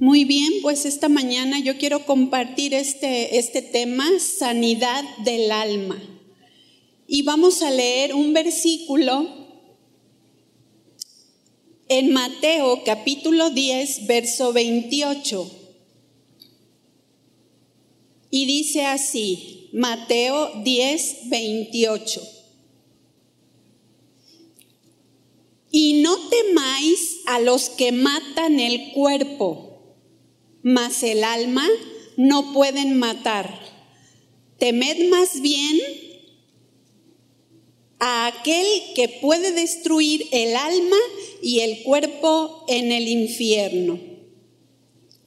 Muy bien, pues esta mañana yo quiero compartir este, este tema, sanidad del alma. Y vamos a leer un versículo en Mateo capítulo 10, verso 28. Y dice así, Mateo 10, 28. Y no temáis a los que matan el cuerpo, mas el alma no pueden matar. Temed más bien a aquel que puede destruir el alma y el cuerpo en el infierno.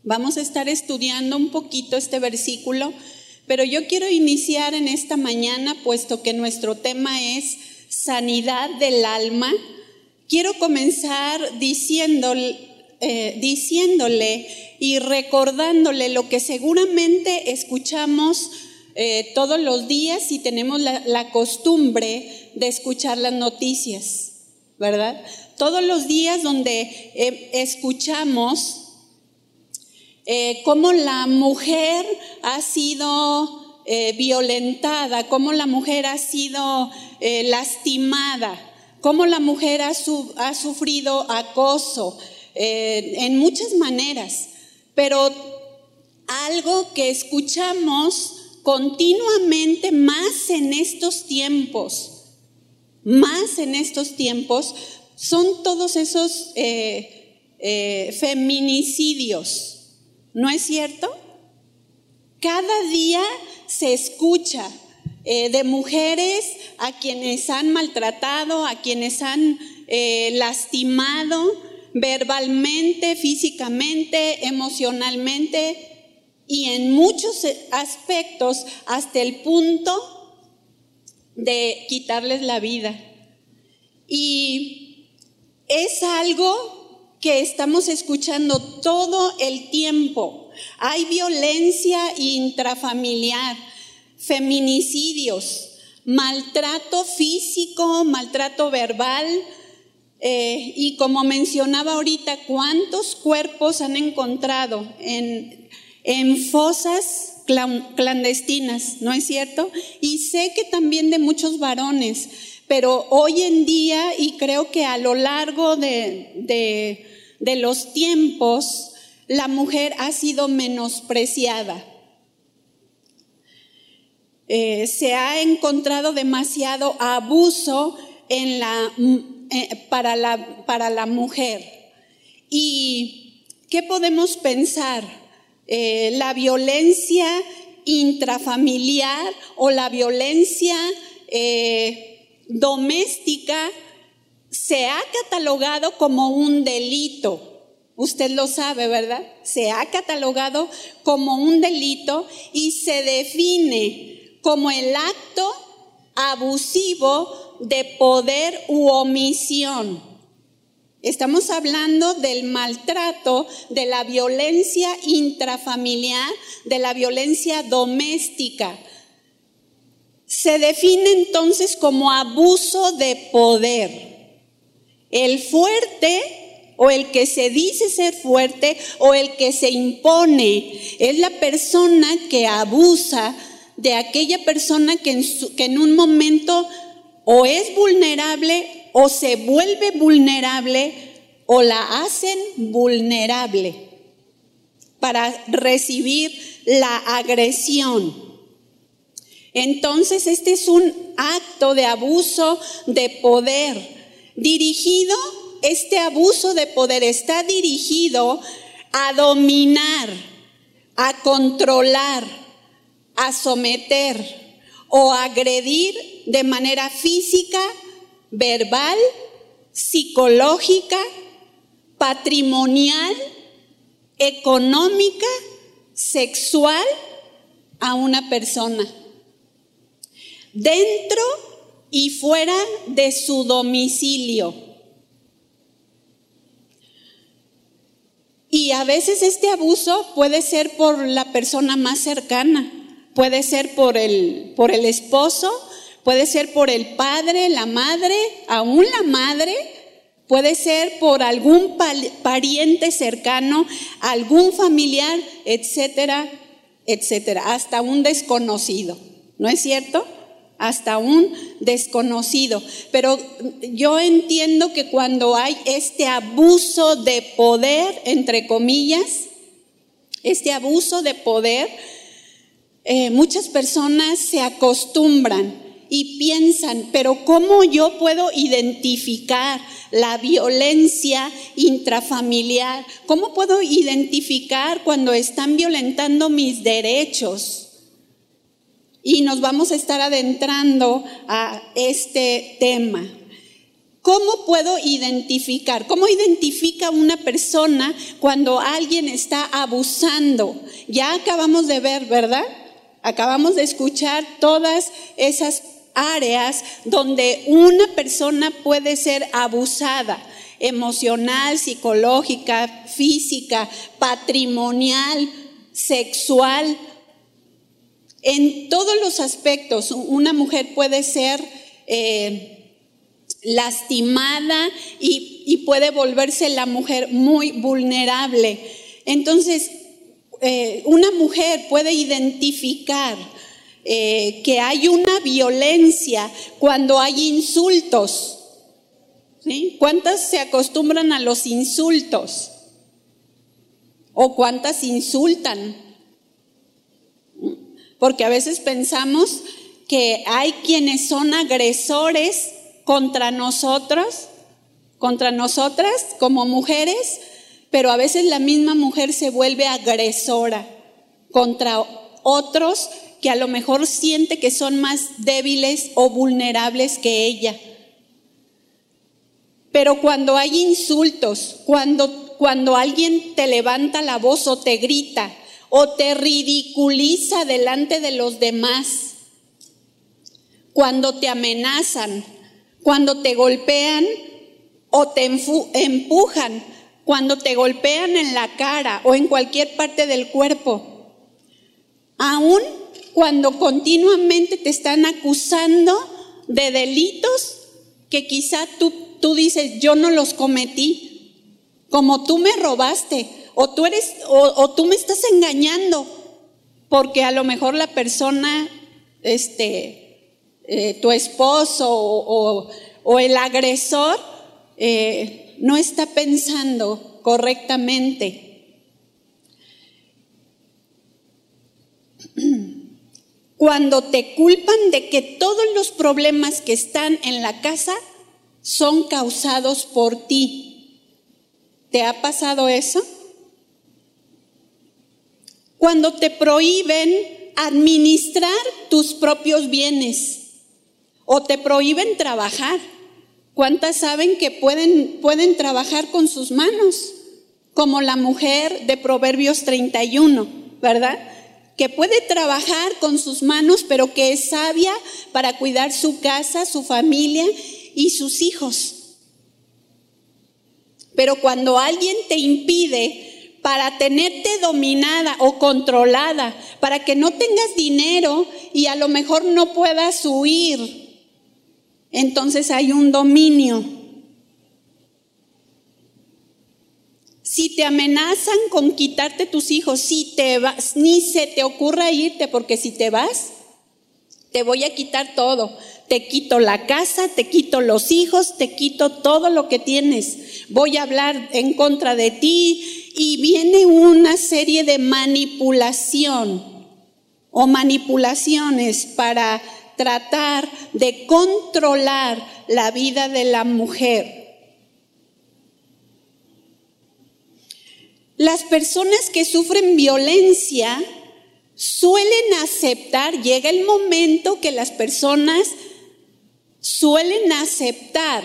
Vamos a estar estudiando un poquito este versículo, pero yo quiero iniciar en esta mañana, puesto que nuestro tema es sanidad del alma Quiero comenzar diciéndole, eh, diciéndole y recordándole lo que seguramente escuchamos eh, todos los días y tenemos la, costumbre de escuchar las noticias, ¿verdad? Todos los días donde eh, escuchamos cómo la mujer ha sido violentada, cómo la mujer ha sido lastimada cómo la mujer ha, sufrido acoso eh, en muchas maneras, pero algo que escuchamos continuamente más en estos tiempos, más en estos tiempos, son todos esos eh, eh, feminicidios, ¿no es cierto? Cada día se escucha de mujeres a quienes han maltratado, a quienes han lastimado verbalmente, físicamente, emocionalmente y en muchos aspectos hasta el punto de quitarles la vida. Y es algo que estamos escuchando todo el tiempo. Hay violencia intrafamiliar feminicidios, maltrato físico, maltrato verbal. Eh, y como mencionaba ahorita, ¿cuántos cuerpos han encontrado en, fosas clandestinas? ¿No es cierto? Y sé que también de muchos varones, pero hoy en día, y creo que a lo largo de, los tiempos, la mujer ha sido menospreciada. Eh, se ha encontrado demasiado abuso en la, eh, para, la, para, la, mujer. ¿Y qué podemos pensar? Eh, la violencia intrafamiliar o la violencia doméstica se ha catalogado como un delito. Usted lo sabe, ¿verdad? Se ha catalogado como un delito y se define como el acto abusivo de poder u omisión. Estamos hablando del maltrato, de la violencia intrafamiliar, de la violencia doméstica. Se define entonces como abuso de poder. El fuerte o el que se dice ser fuerte o el que se impone es la persona que abusa de aquella persona que en, un momento o es vulnerable o se vuelve vulnerable o la hacen vulnerable para recibir la agresión. Entonces, este es un acto de abuso de poder dirigido, este abuso de poder está dirigido a dominar, a controlar, a someter o agredir de manera física, verbal, psicológica, patrimonial, económica, sexual a una persona, dentro y fuera de su domicilio. Y a veces este abuso puede ser por la persona más cercana, Puede ser por el, por el esposo, puede ser por el padre, la madre, aún la madre, Puede ser por algún pariente cercano, algún familiar, etcétera, etcétera, hasta un desconocido. ¿No es cierto? Hasta un desconocido. Pero yo entiendo que cuando hay este abuso de poder, entre comillas, este abuso de poder, eh, muchas personas se acostumbran y piensan, pero ¿cómo yo puedo identificar la violencia intrafamiliar? ¿Cómo puedo identificar cuando están violentando mis derechos? Y nos vamos a estar adentrando a este tema. ¿Cómo puedo identificar? ¿Cómo identifica una persona cuando alguien está abusando? Ya acabamos de ver, ¿verdad? Acabamos de escuchar todas esas áreas donde una persona puede ser abusada emocional, psicológica, física, patrimonial, sexual. En todos los aspectos, una mujer puede ser eh, lastimada y, y, puede volverse la mujer muy vulnerable. Entonces, eh, una mujer puede identificar eh, que hay una violencia cuando hay insultos. ¿Cuántas se acostumbran a los insultos? ¿O cuántas insultan? Porque a veces pensamos que hay quienes son agresores contra nosotros, contra nosotras como mujeres, pero a veces la misma mujer se vuelve agresora contra otros que a lo mejor siente que son más débiles o vulnerables que ella. Pero cuando hay insultos, cuando, cuando alguien te levanta la voz o te grita o te ridiculiza delante de los demás, cuando te amenazan, cuando te golpean o te empujan, cuando te golpean en la cara o en cualquier parte del cuerpo, aún cuando continuamente te están acusando de delitos que quizá tú, tú dices, yo no los cometí, como tú me robaste, o tú, eres, o, tú me estás engañando, porque a lo mejor la persona, este, eh, tu esposo o, el agresor, eh, no está pensando correctamente. cuando te culpan de que todos los problemas que están en la casa son causados por ti. ¿Te ha pasado eso? Cuando te prohíben administrar tus propios bienes o te prohíben trabajar. ¿Cuántas saben que pueden, pueden trabajar con sus manos? Como la mujer de Proverbios 31, ¿verdad? que puede trabajar con sus manos, pero que es sabia para cuidar su casa, su familia y sus hijos. Pero cuando alguien te impide para tenerte dominada o controlada, para que no tengas dinero y a lo mejor no puedas huir, entonces hay un dominio. Si te amenazan con quitarte tus hijos, si te vas, ni se te ocurra irte, porque si te vas, te voy a quitar todo. Te quito la casa, te quito los hijos, te quito todo lo que tienes. Voy a hablar en contra de ti y viene una serie de manipulación o manipulaciones para tratar de controlar la vida de la mujer. Las personas que sufren violencia suelen aceptar, llega el momento que las personas suelen aceptar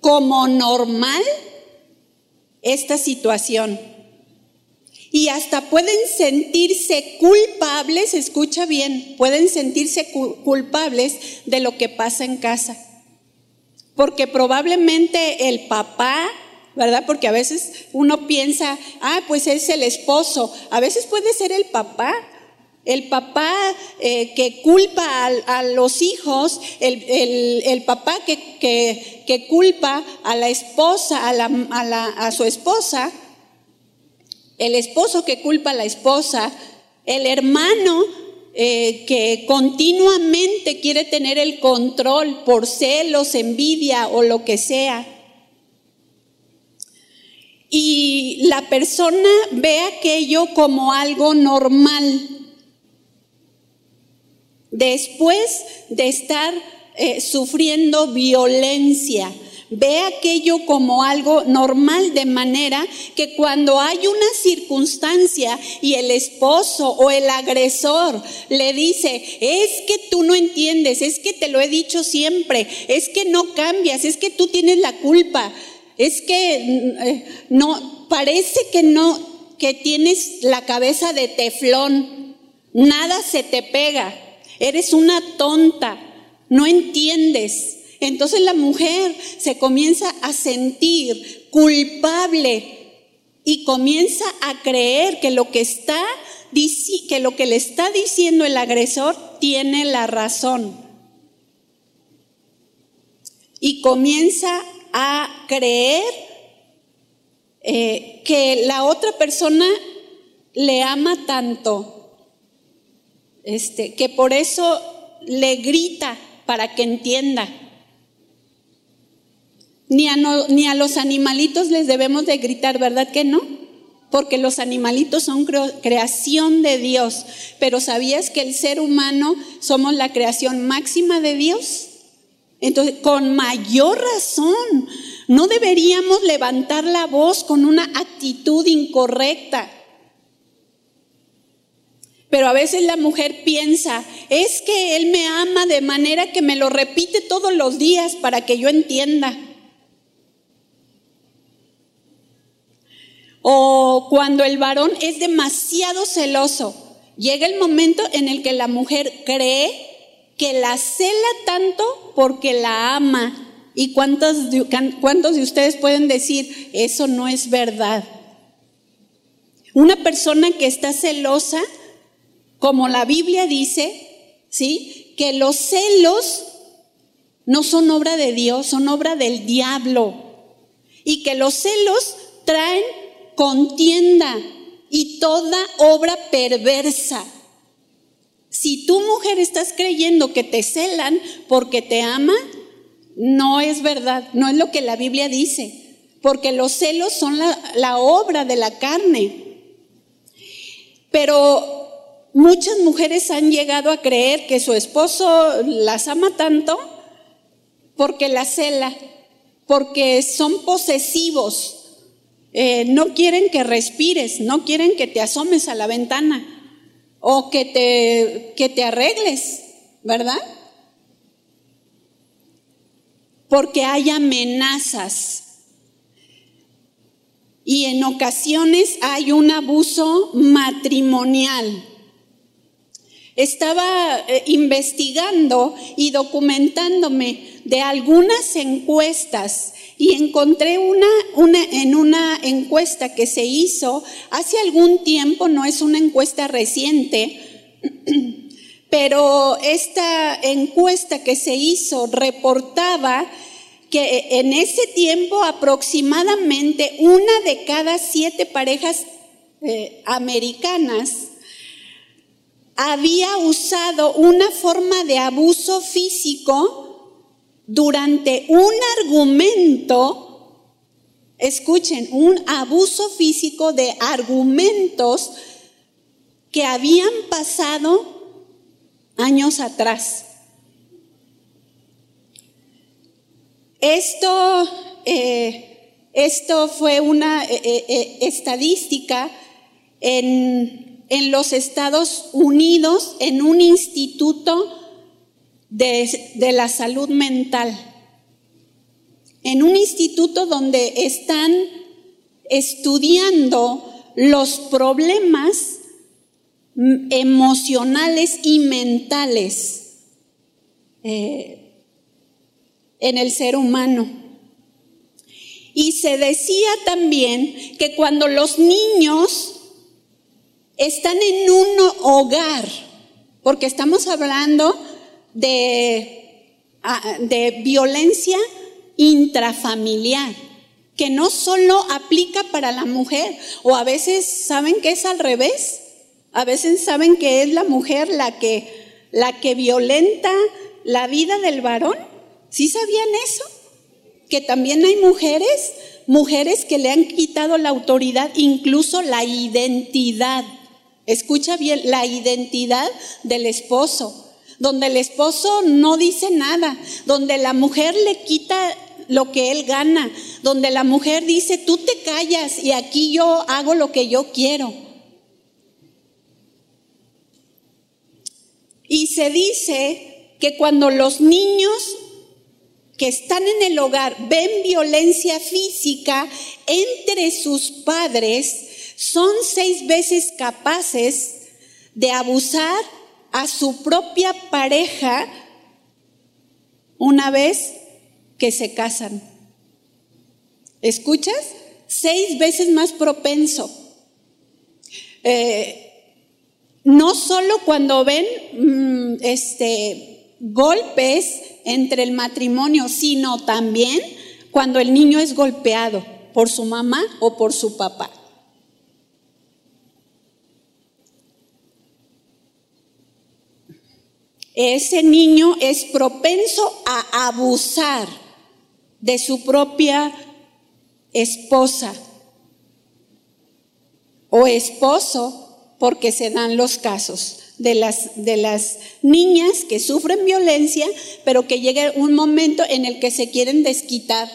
como normal esta situación. Y hasta pueden sentirse culpables, escucha bien, pueden sentirse culpables de lo que pasa en casa. Porque probablemente el papá ¿verdad? Porque a veces uno piensa, ah, pues es el esposo, a veces puede ser el papá, el papá eh, que culpa a, los hijos, el, papá que, que, que culpa a la esposa, a, la, a, la, a su esposa, el esposo que culpa a la esposa, el hermano eh, que continuamente quiere tener el control por celos, envidia o lo que sea. Y la persona ve aquello como algo normal. Después de estar eh, sufriendo violencia, Ve aquello como algo normal de manera que cuando hay una circunstancia y el esposo o el agresor le dice, es que tú no entiendes, es que te lo he dicho siempre, es que no cambias, es que tú tienes la culpa, es que eh, no, parece que no, que tienes la cabeza de teflón, nada se te pega, eres una tonta, no entiendes. Entonces la mujer se comienza a sentir culpable y comienza a creer que lo que está que lo que le está diciendo el agresor tiene la razón. Y comienza a creer eh, que la otra persona le ama tanto, este, que por eso le grita para que entienda. Ni a, los animalitos les debemos de gritar, ¿verdad que no? Porque los animalitos son creación de Dios. Pero ¿sabías que el ser humano somos la creación máxima de Dios? Entonces, con mayor razón, no deberíamos levantar la voz con una actitud incorrecta. Pero a veces la mujer piensa, es que él me ama de manera que me lo repite todos los días para que yo entienda. O cuando el varón es demasiado celoso, llega el momento en el que la mujer cree que la cela tanto porque la ama. ¿Y cuántos de, cuántos de ustedes pueden decir, eso no es verdad? Una persona que está celosa, como la Biblia dice, ¿sí? Que los celos no son obra de Dios, son obra del diablo. Y que los celos traen contienda y toda obra perversa. Si tu mujer estás creyendo que te celan porque te ama, no es verdad, no es lo que la Biblia dice, porque los celos son la, la obra de la carne. Pero muchas mujeres han llegado a creer que su esposo las ama tanto porque la cela, porque son posesivos, eh, no quieren que respires, no quieren que te asomes a la ventana o que te, que te arregles, ¿verdad? Porque hay amenazas. Y en ocasiones hay un abuso matrimonial. Estaba eh, investigando y documentándome de algunas encuestas y encontré una, una, en una encuesta que se hizo hace algún tiempo, no es una encuesta reciente, pero esta encuesta que se hizo reportaba que en ese tiempo aproximadamente una de cada siete parejas eh, americanas había usado una forma de abuso físico durante un argumento, escuchen, un abuso físico de argumentos que habían pasado años atrás. Esto, eh, esto fue una eh, eh, estadística en, en los Estados Unidos, en un instituto de, la salud mental, en un instituto donde están estudiando los problemas emocionales y mentales eh, en el ser humano. Y se decía también que cuando los niños están en un hogar, porque estamos hablando de ah, de violencia intrafamiliar, que no solo aplica para la mujer, o a veces saben que es al revés, a veces saben que es la mujer la que, la que violenta la vida del varón. ¿Sí sabían eso? Que también hay mujeres, mujeres que le han quitado la autoridad, incluso la identidad. Escucha bien, la identidad del esposo, donde el esposo no dice nada, donde la mujer le quita lo que él gana, donde la mujer dice, tú te callas y aquí yo hago lo que yo quiero. Y se dice que cuando los niños que están en el hogar ven violencia física entre sus padres, son seis veces capaces de abusar a su propia pareja una vez que se casan. ¿Escuchas? Seis veces más propenso. Eh, no solo cuando ven mm, este, golpes entre el matrimonio, sino también cuando el niño es golpeado por su mamá o por su papá. Ese niño es propenso a abusar de su propia esposa o esposo porque se dan los casos de las, de las niñas que sufren violencia, pero que llega un momento en el que se quieren desquitar.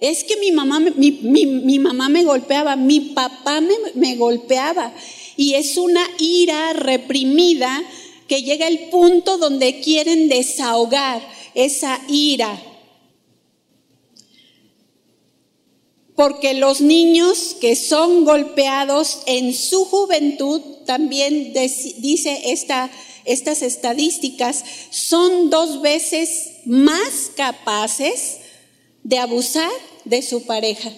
Es que mi mamá, mi, mamá me golpeaba, mi papá me, me golpeaba. Y es una ira reprimida que llega el punto donde quieren desahogar esa ira. porque los niños que son golpeados en su juventud, también dice estas estadísticas, son dos veces más capaces de abusar de su pareja.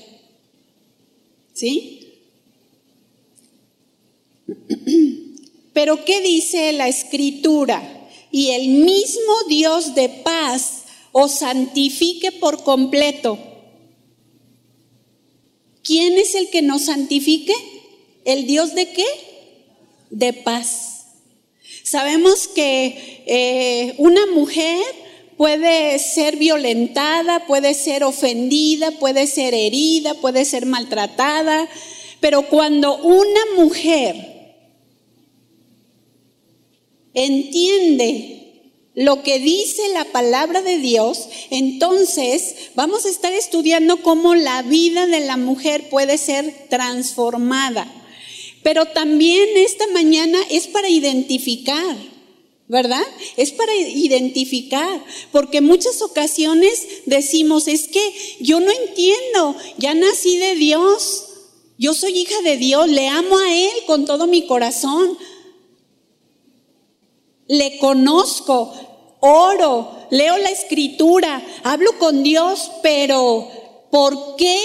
¿Sí? Pero ¿qué dice la escritura? Y el mismo Dios de paz os santifique por completo ¿Quién es el que nos santifique? ¿El Dios de qué? De paz. Sabemos que eh, una mujer puede ser violentada, puede ser ofendida, puede ser herida, puede ser maltratada, pero cuando una mujer entiende lo que dice la palabra de Dios, entonces vamos a estar estudiando cómo la vida de la mujer puede ser transformada. Pero también esta mañana es para identificar, ¿verdad? Es para identificar, porque muchas ocasiones decimos, es que yo no entiendo, ya nací de Dios, yo soy hija de Dios, le amo a Él con todo mi corazón, le conozco, oro, leo la escritura, hablo con Dios, pero ¿por qué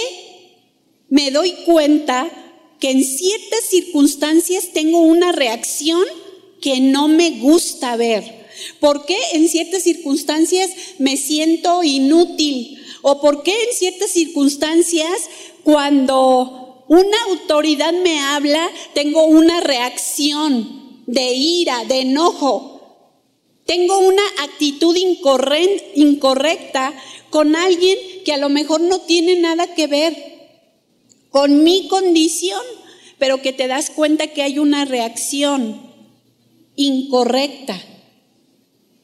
me doy cuenta que en ciertas circunstancias tengo una reacción que no me gusta ver? ¿Por qué en ciertas circunstancias me siento inútil? ¿O por qué en ciertas circunstancias cuando una autoridad me habla tengo una reacción? De ira, de enojo. Tengo una actitud incorrecta con alguien que a lo mejor no tiene nada que ver con mi condición, pero que te das cuenta que hay una reacción incorrecta.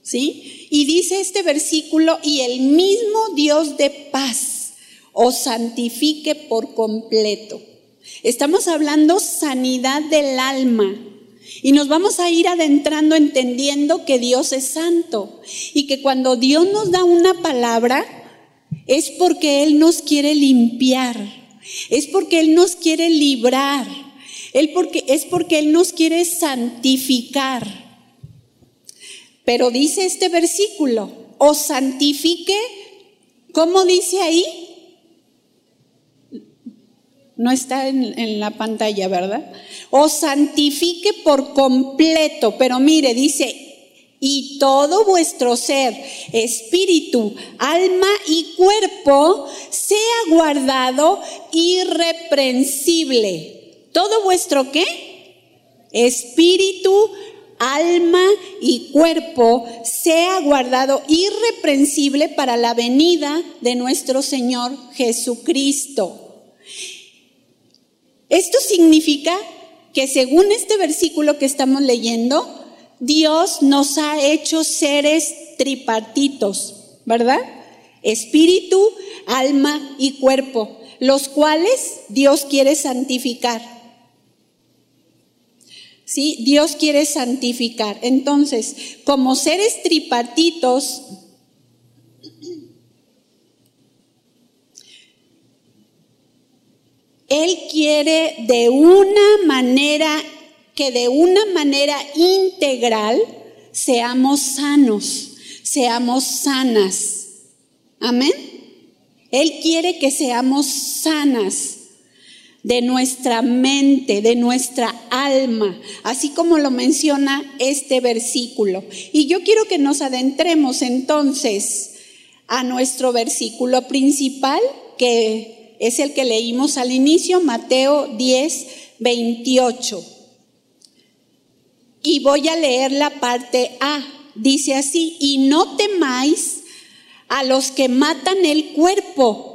¿Sí? Y dice este versículo, y el mismo Dios de paz os santifique por completo. Estamos hablando sanidad del alma y nos vamos a ir adentrando entendiendo que Dios es santo y que cuando Dios nos da una palabra es porque Él nos quiere limpiar, es porque Él nos quiere librar, él porque, es porque Él nos quiere santificar. Pero dice este versículo, os santifique, ¿cómo dice ahí? No está en, la pantalla, ¿verdad? O santifique por completo. Pero mire, dice, y todo vuestro ser, espíritu, alma y cuerpo, sea guardado irreprensible. ¿Todo vuestro qué? Espíritu, alma y cuerpo sea guardado irreprensible para la venida de nuestro Señor Jesucristo. Esto significa que según este versículo que estamos leyendo, Dios nos ha hecho seres tripartitos, ¿verdad? Espíritu, alma y cuerpo, los cuales Dios quiere santificar. ¿Sí? Dios quiere santificar. Entonces, como seres tripartitos, Él quiere de una manera que de una manera integral seamos sanos, seamos sanas. Amén. Él quiere que seamos sanas de nuestra mente, de nuestra alma, así como lo menciona este versículo. Y yo quiero que nos adentremos entonces a nuestro versículo principal, que es el que leímos al inicio, Mateo 10, 28. Y voy a leer la parte A. Dice así, y no temáis a los que matan el cuerpo.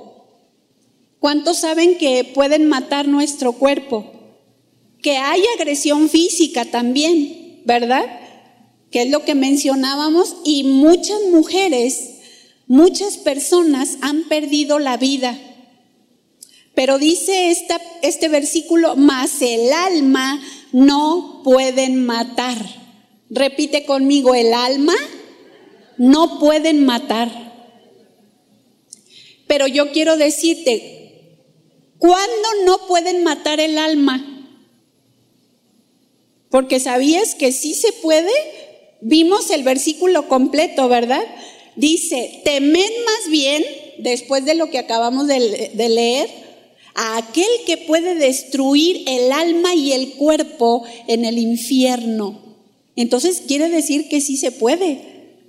¿Cuántos saben que pueden matar nuestro cuerpo? Que hay agresión física también, ¿verdad? Que es lo que mencionábamos. Y muchas mujeres, muchas personas han perdido la vida. Pero dice este versículo, más el alma no pueden matar. Repite conmigo, el alma no pueden matar. Pero yo quiero decirte, ¿cuándo no pueden matar el alma? Porque sabías que sí se puede. Vimos el versículo completo, ¿verdad? Dice, temed más bien, después de lo que acabamos de, de leer, a aquel que puede destruir el alma y el cuerpo en el infierno. Entonces quiere decir que sí se puede,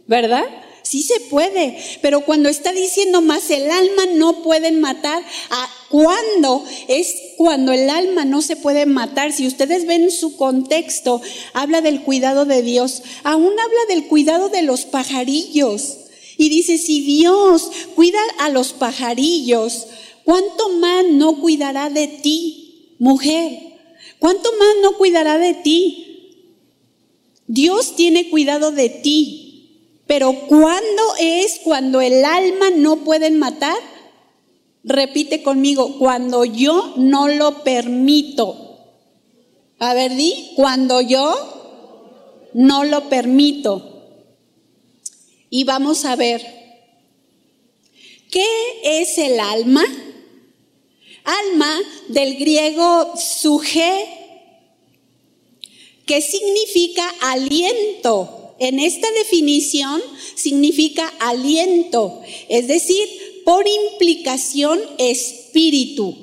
¿verdad? Sí se puede, pero cuando está diciendo más el alma no pueden matar, ¿a cuándo? Es cuando el alma no se puede matar. Si ustedes ven su contexto, habla del cuidado de Dios, aún habla del cuidado de los pajarillos. Y dice, si Dios cuida a los pajarillos, ¿Cuánto más no cuidará de ti, mujer? ¿Cuánto más no cuidará de ti? Dios tiene cuidado de ti, pero ¿cuándo es cuando el alma no pueden matar? Repite conmigo, cuando yo no lo permito. A ver, di, cuando yo no lo permito. Y vamos a ver, ¿qué es el alma? Alma del griego suje, que significa aliento. En esta definición significa aliento, es decir, por implicación espíritu.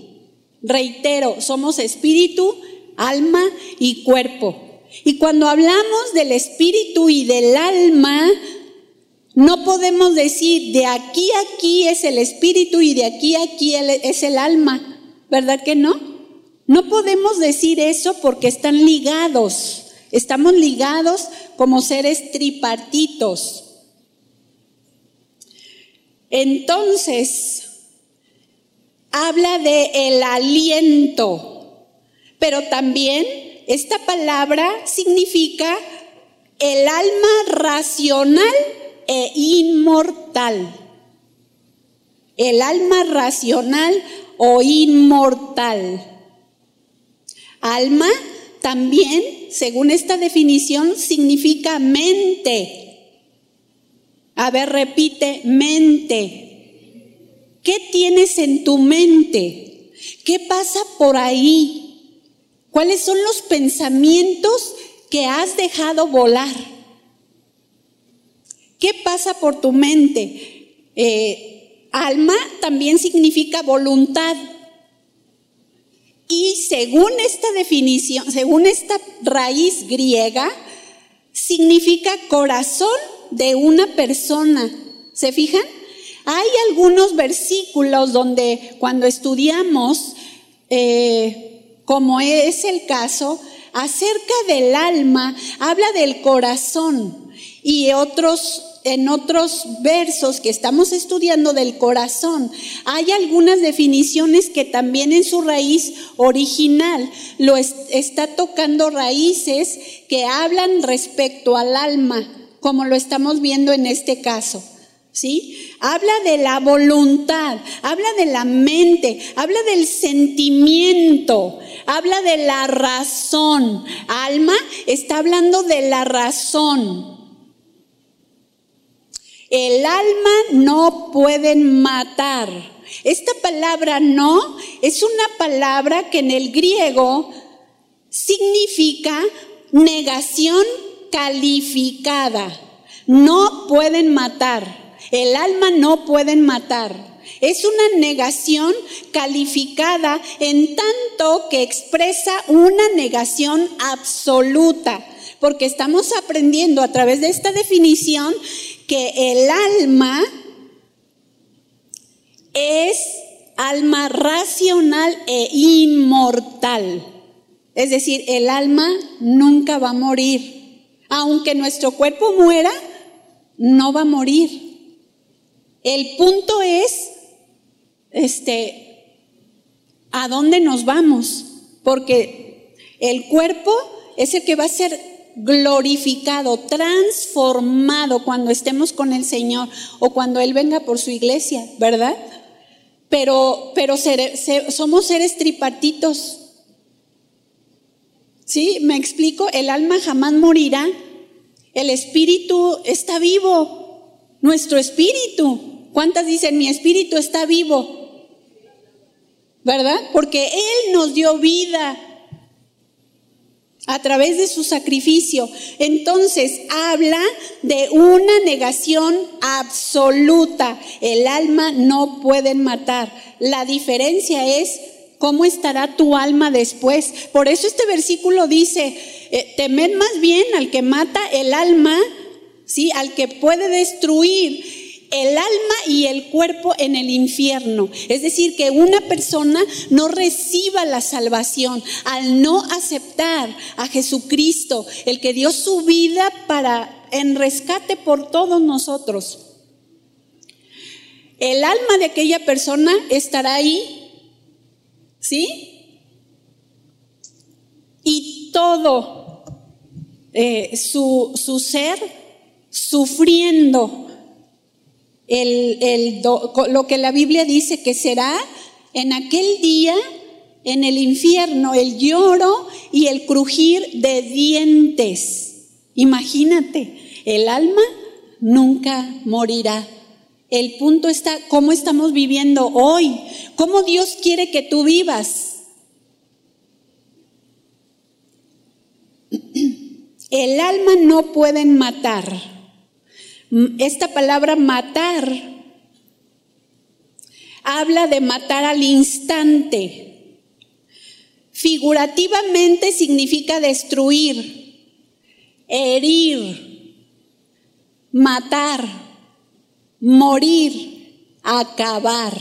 Reitero, somos espíritu, alma y cuerpo. Y cuando hablamos del espíritu y del alma, no podemos decir de aquí a aquí es el espíritu y de aquí a aquí es el alma, ¿verdad que no? No podemos decir eso porque están ligados, estamos ligados como seres tripartitos. Entonces, habla de el aliento, pero también esta palabra significa el alma racional e inmortal. El alma racional o inmortal. Alma también, según esta definición, significa mente. A ver, repite, mente. ¿Qué tienes en tu mente? ¿Qué pasa por ahí? ¿Cuáles son los pensamientos que has dejado volar? ¿Qué pasa por tu mente? Eh, alma también significa voluntad. Y según esta definición, según esta raíz griega, significa corazón de una persona. ¿Se fijan? Hay algunos versículos donde cuando estudiamos, eh, como es el caso, acerca del alma, habla del corazón y otros en otros versos que estamos estudiando del corazón, hay algunas definiciones que también en su raíz original lo está tocando raíces que hablan respecto al alma, como lo estamos viendo en este caso. ¿Sí? Habla de la voluntad, habla de la mente, habla del sentimiento, habla de la razón. Alma está hablando de la razón. El alma no pueden matar. Esta palabra no es una palabra que en el griego significa negación calificada. No pueden matar. El alma no pueden matar. Es una negación calificada en tanto que expresa una negación absoluta, porque estamos aprendiendo a través de esta definición que el alma es alma racional e inmortal. Es decir, el alma nunca va a morir. Aunque nuestro cuerpo muera, no va a morir. El punto es, este, ¿a dónde nos vamos? Porque el cuerpo es el que va a ser glorificado, transformado cuando estemos con el Señor o cuando Él venga por su iglesia, ¿verdad? Pero, pero somos seres tripartitos. ¿Sí? ¿Me explico? El alma jamás morirá. El espíritu está vivo. Nuestro espíritu. ¿Cuántas dicen mi espíritu está vivo? ¿Verdad? Porque Él nos dio vida a través de su sacrificio. Entonces habla de una negación absoluta. El alma no pueden matar. La diferencia es cómo estará tu alma después. Por eso este versículo dice, eh, temed más bien al que mata el alma, ¿sí? al que puede destruir el alma y el cuerpo en el infierno. Es decir, que una persona no reciba la salvación al no aceptar a Jesucristo, el que dio su vida para en rescate por todos nosotros. El alma de aquella persona estará ahí, ¿sí? Y todo eh, su, su ser sufriendo el, lo que la Biblia dice que será en aquel día, en el infierno, el lloro y el crujir de dientes. Imagínate, el alma nunca morirá. El punto está cómo estamos viviendo hoy, cómo Dios quiere que tú vivas. El alma no pueden matar esta palabra matar habla de matar al instante. Figurativamente significa destruir, herir, matar, morir, acabar.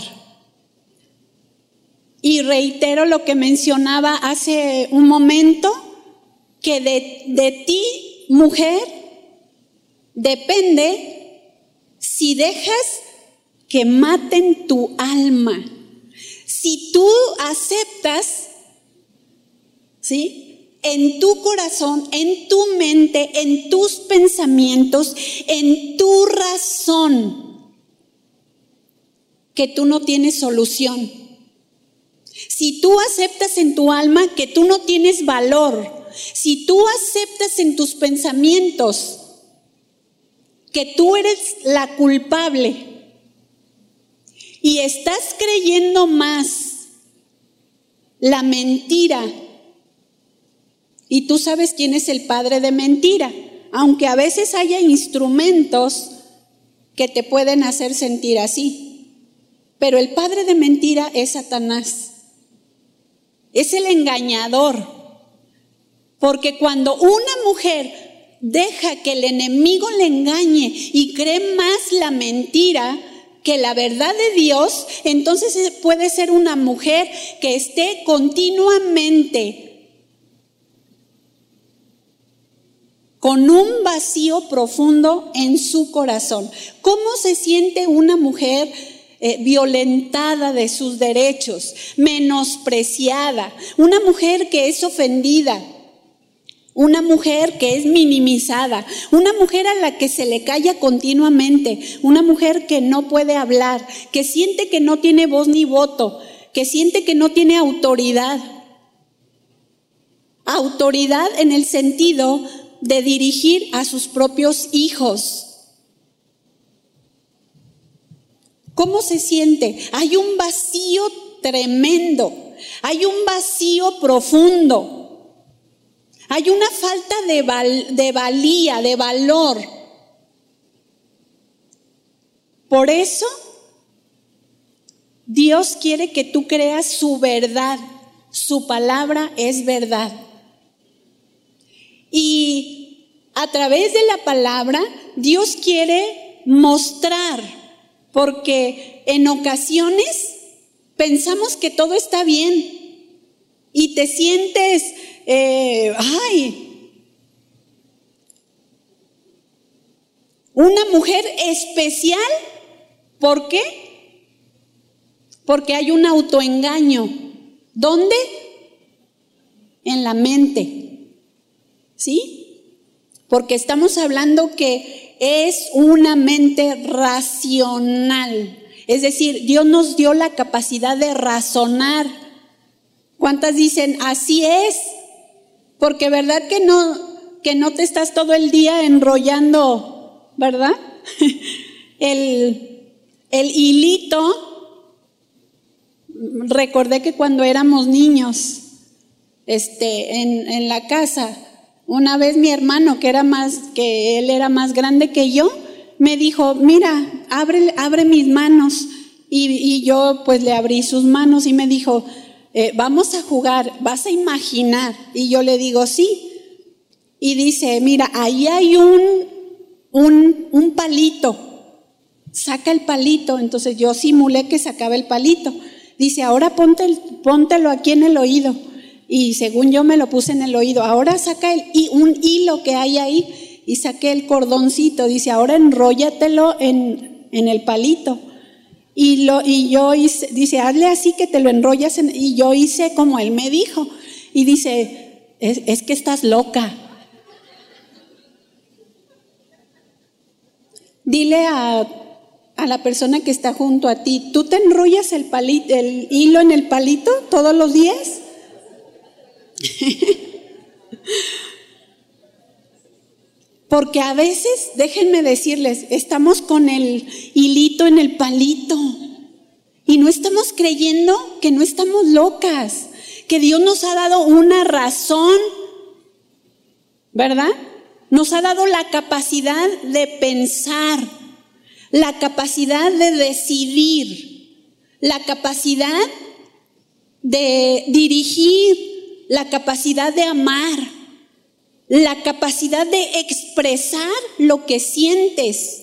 Y reitero lo que mencionaba hace un momento, que de, de ti, mujer, depende si dejas que maten tu alma. Si tú aceptas, ¿sí? En tu corazón, en tu mente, en tus pensamientos, en tu razón, que tú no tienes solución. Si tú aceptas en tu alma que tú no tienes valor, si tú aceptas en tus pensamientos que tú eres la culpable y estás creyendo más la mentira y tú sabes quién es el padre de mentira, aunque a veces haya instrumentos que te pueden hacer sentir así. Pero el padre de mentira es Satanás. Es el engañador. Porque cuando una mujer deja que el enemigo le engañe y cree más la mentira que la verdad de Dios, entonces puede ser una mujer que esté continuamente con un vacío profundo en su corazón. ¿Cómo se siente una mujer eh, violentada de sus derechos, menospreciada, una mujer que es ofendida? Una mujer que es minimizada, una mujer a la que se le calla continuamente, una mujer que no puede hablar, que siente que no tiene voz ni voto, que siente que no tiene autoridad. Autoridad en el sentido de dirigir a sus propios hijos. ¿Cómo se siente? Hay un vacío tremendo, hay un vacío profundo. Hay una falta de, valía, de valor. Por eso, Dios quiere que tú creas su verdad. Su palabra es verdad. Y a través de la palabra, Dios quiere mostrar, porque en ocasiones pensamos que todo está bien y te sientes eh, ay, una mujer especial. ¿Por qué? Porque hay un autoengaño. ¿Dónde? En la mente. ¿Sí? Porque estamos hablando que es una mente racional. Es decir, Dios nos dio la capacidad de razonar. ¿Cuántas dicen, así es? Porque verdad que no, que no te estás todo el día enrollando, ¿verdad? el, el hilito, recordé que cuando éramos niños, este, en, en la casa, una vez mi hermano, que era más, que él era más grande que yo, me dijo, mira, abre, abre mis manos. Y, y, yo pues le abrí sus manos y me dijo, eh, vamos a jugar, vas a imaginar. Y yo le digo, sí. Y dice, mira, ahí hay un, un, un palito. Saca el palito. Entonces yo simulé que sacaba el palito. Dice, ahora ponte póntelo aquí en el oído. Y según yo me lo puse en el oído, ahora saca el, un hilo que hay ahí y saqué el cordoncito. Dice, ahora enróllatelo en, en el palito. Y, lo, y yo hice, dice, hazle así que te lo enrollas. y yo hice como él me dijo. Y dice, es, es que estás loca. Dile a, a, la persona que está junto a ti, ¿tú te enrollas el, palito, el hilo en el palito todos los días? Porque a veces, déjenme decirles, estamos con el hilito en el palito y no estamos creyendo que no estamos locas, que Dios nos ha dado una razón, ¿verdad? Nos ha dado la capacidad de pensar, la capacidad de decidir, la capacidad de dirigir, la capacidad de amar la capacidad de expresar lo que sientes.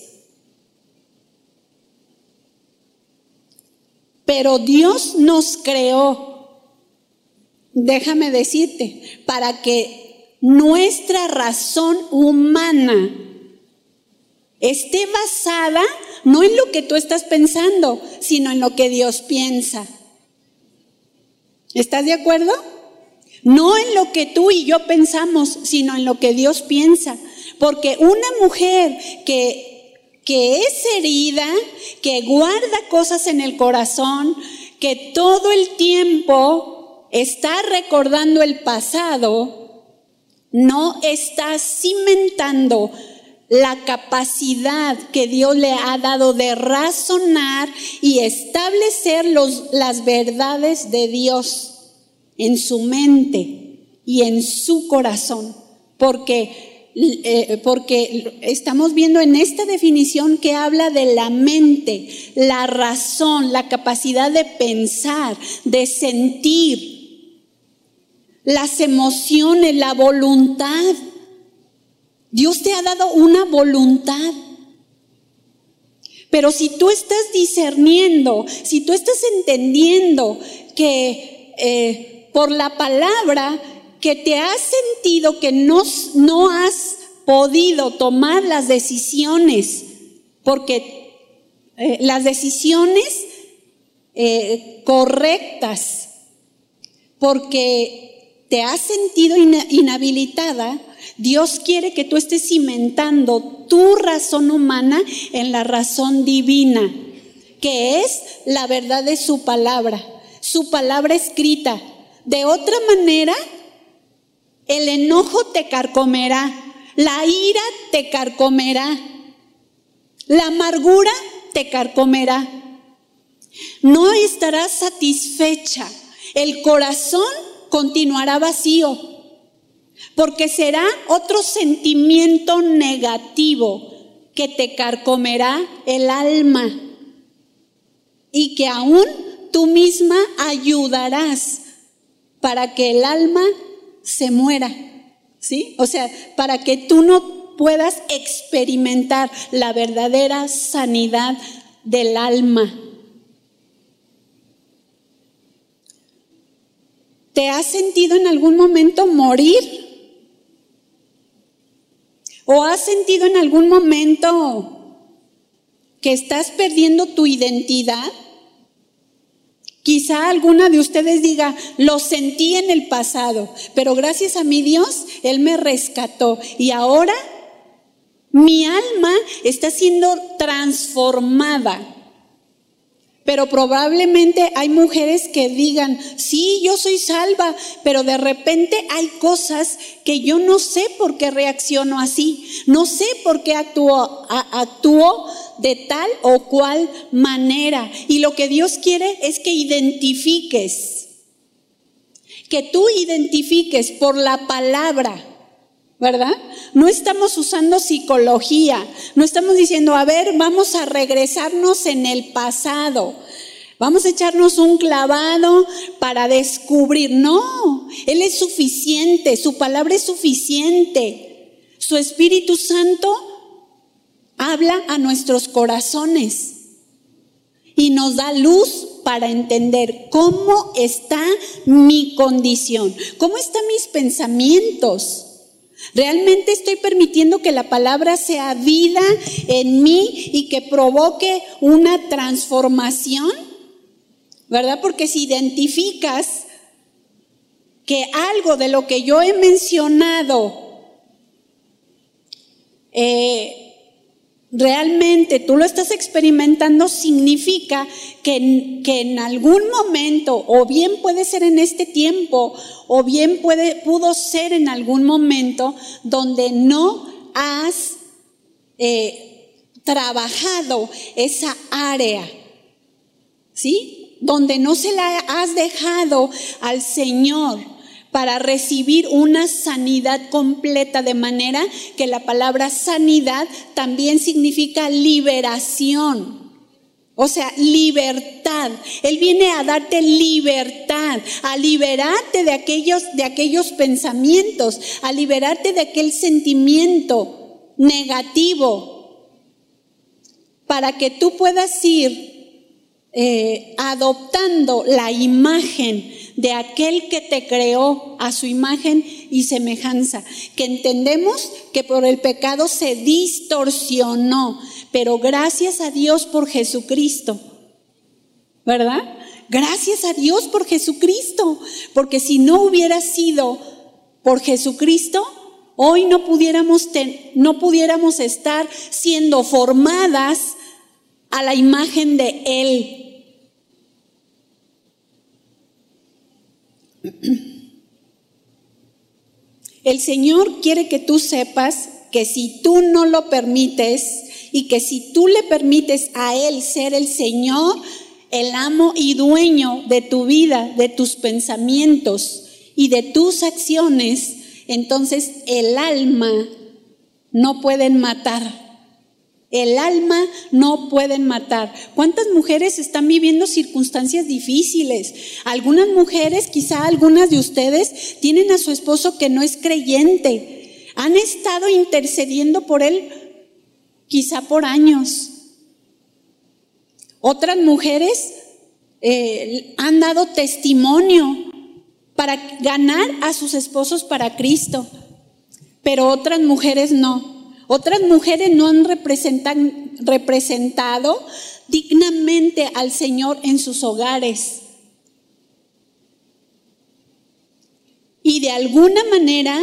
Pero Dios nos creó, déjame decirte, para que nuestra razón humana esté basada no en lo que tú estás pensando, sino en lo que Dios piensa. ¿Estás de acuerdo? No en lo que tú y yo pensamos, sino en lo que Dios piensa. Porque una mujer que, que es herida, que guarda cosas en el corazón, que todo el tiempo está recordando el pasado, no está cimentando la capacidad que Dios le ha dado de razonar y establecer los, las verdades de Dios en su mente y en su corazón, porque, eh, porque estamos viendo en esta definición que habla de la mente, la razón, la capacidad de pensar, de sentir, las emociones, la voluntad. Dios te ha dado una voluntad. Pero si tú estás discerniendo, si tú estás entendiendo que eh, por la palabra que te has sentido que no, no has podido tomar las decisiones, porque eh, las decisiones eh, correctas, porque te has sentido inhabilitada, Dios quiere que tú estés cimentando tu razón humana en la razón divina, que es la verdad de su palabra, su palabra escrita. De otra manera, el enojo te carcomerá, la ira te carcomerá, la amargura te carcomerá. No estarás satisfecha, el corazón continuará vacío porque será otro sentimiento negativo que te carcomerá el alma y que aún tú misma ayudarás para que el alma se muera. ¿Sí? O sea, para que tú no puedas experimentar la verdadera sanidad del alma. ¿Te has sentido en algún momento morir? ¿O has sentido en algún momento que estás perdiendo tu identidad? Quizá alguna de ustedes diga, lo sentí en el pasado, pero gracias a mi Dios, Él me rescató y ahora mi alma está siendo transformada. Pero probablemente hay mujeres que digan, sí, yo soy salva, pero de repente hay cosas que yo no sé por qué reacciono así, no sé por qué actúo, actúo de tal o cual manera. Y lo que Dios quiere es que identifiques, que tú identifiques por la palabra ¿verdad? No estamos usando psicología, no estamos diciendo, a ver, vamos a regresarnos en el pasado, vamos a echarnos un clavado para descubrir. No, Él es suficiente, su palabra es suficiente, su Espíritu Santo habla a nuestros corazones y nos da luz para entender cómo está mi condición, cómo están mis pensamientos. ¿Realmente estoy permitiendo que la palabra sea vida en mí y que provoque una transformación? ¿Verdad? Porque si identificas que algo de lo que yo he mencionado eh, realmente tú lo estás experimentando, significa que, que, en algún momento, o bien puede ser en este tiempo, o bien puede, pudo ser en algún momento donde no has eh, trabajado esa área, ¿sí? Donde no se la has dejado al Señor para recibir una sanidad completa, de manera que la palabra sanidad también significa liberación. O sea, libertad. Él viene a darte libertad, a liberarte de aquellos, de aquellos pensamientos, a liberarte de aquel sentimiento negativo, para que tú puedas ir eh, adoptando la imagen de aquel que te creó a su imagen y semejanza, que entendemos que por el pecado se distorsionó, pero gracias a Dios por Jesucristo, ¿verdad? Gracias a Dios por Jesucristo, porque si no hubiera sido por Jesucristo, hoy no pudiéramos, no pudiéramos estar siendo formadas a la imagen de Él. El Señor quiere que tú sepas que si tú no lo permites y que si tú le permites a Él ser el Señor, el amo y dueño de tu vida, de tus pensamientos y de tus acciones, entonces el alma no pueden matar el alma no pueden matar. ¿Cuántas mujeres están viviendo circunstancias difíciles? Algunas mujeres, quizá algunas de ustedes, tienen a su esposo que no es creyente. han estado intercediendo por él quizá por años. Otras mujeres eh, han dado testimonio para ganar a sus esposos para Cristo, pero otras mujeres no. Otras mujeres no han representado dignamente al Señor en sus hogares. Y de alguna manera,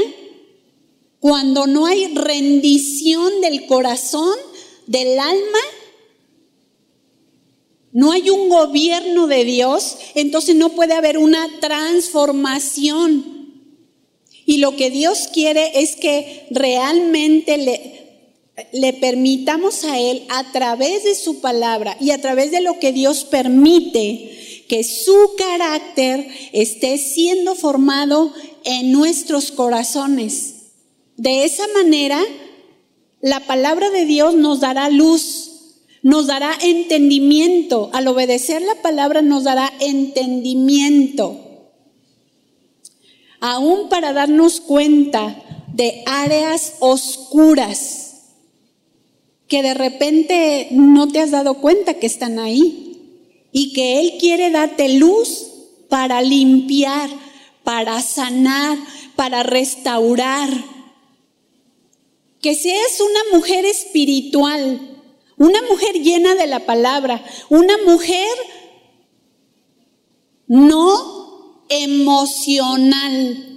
cuando no hay rendición del corazón, del alma, no hay un gobierno de Dios, entonces no puede haber una transformación. Y lo que Dios quiere es que realmente le, le permitamos a Él a través de su palabra y a través de lo que Dios permite, que su carácter esté siendo formado en nuestros corazones. De esa manera, la palabra de Dios nos dará luz nos dará entendimiento. Al obedecer la palabra nos dará entendimiento. Aún para darnos cuenta de áreas oscuras que de repente no te has dado cuenta que están ahí y que Él quiere darte luz para limpiar, para sanar, para restaurar. Que seas una mujer espiritual, una mujer llena de la palabra, una mujer no emocional.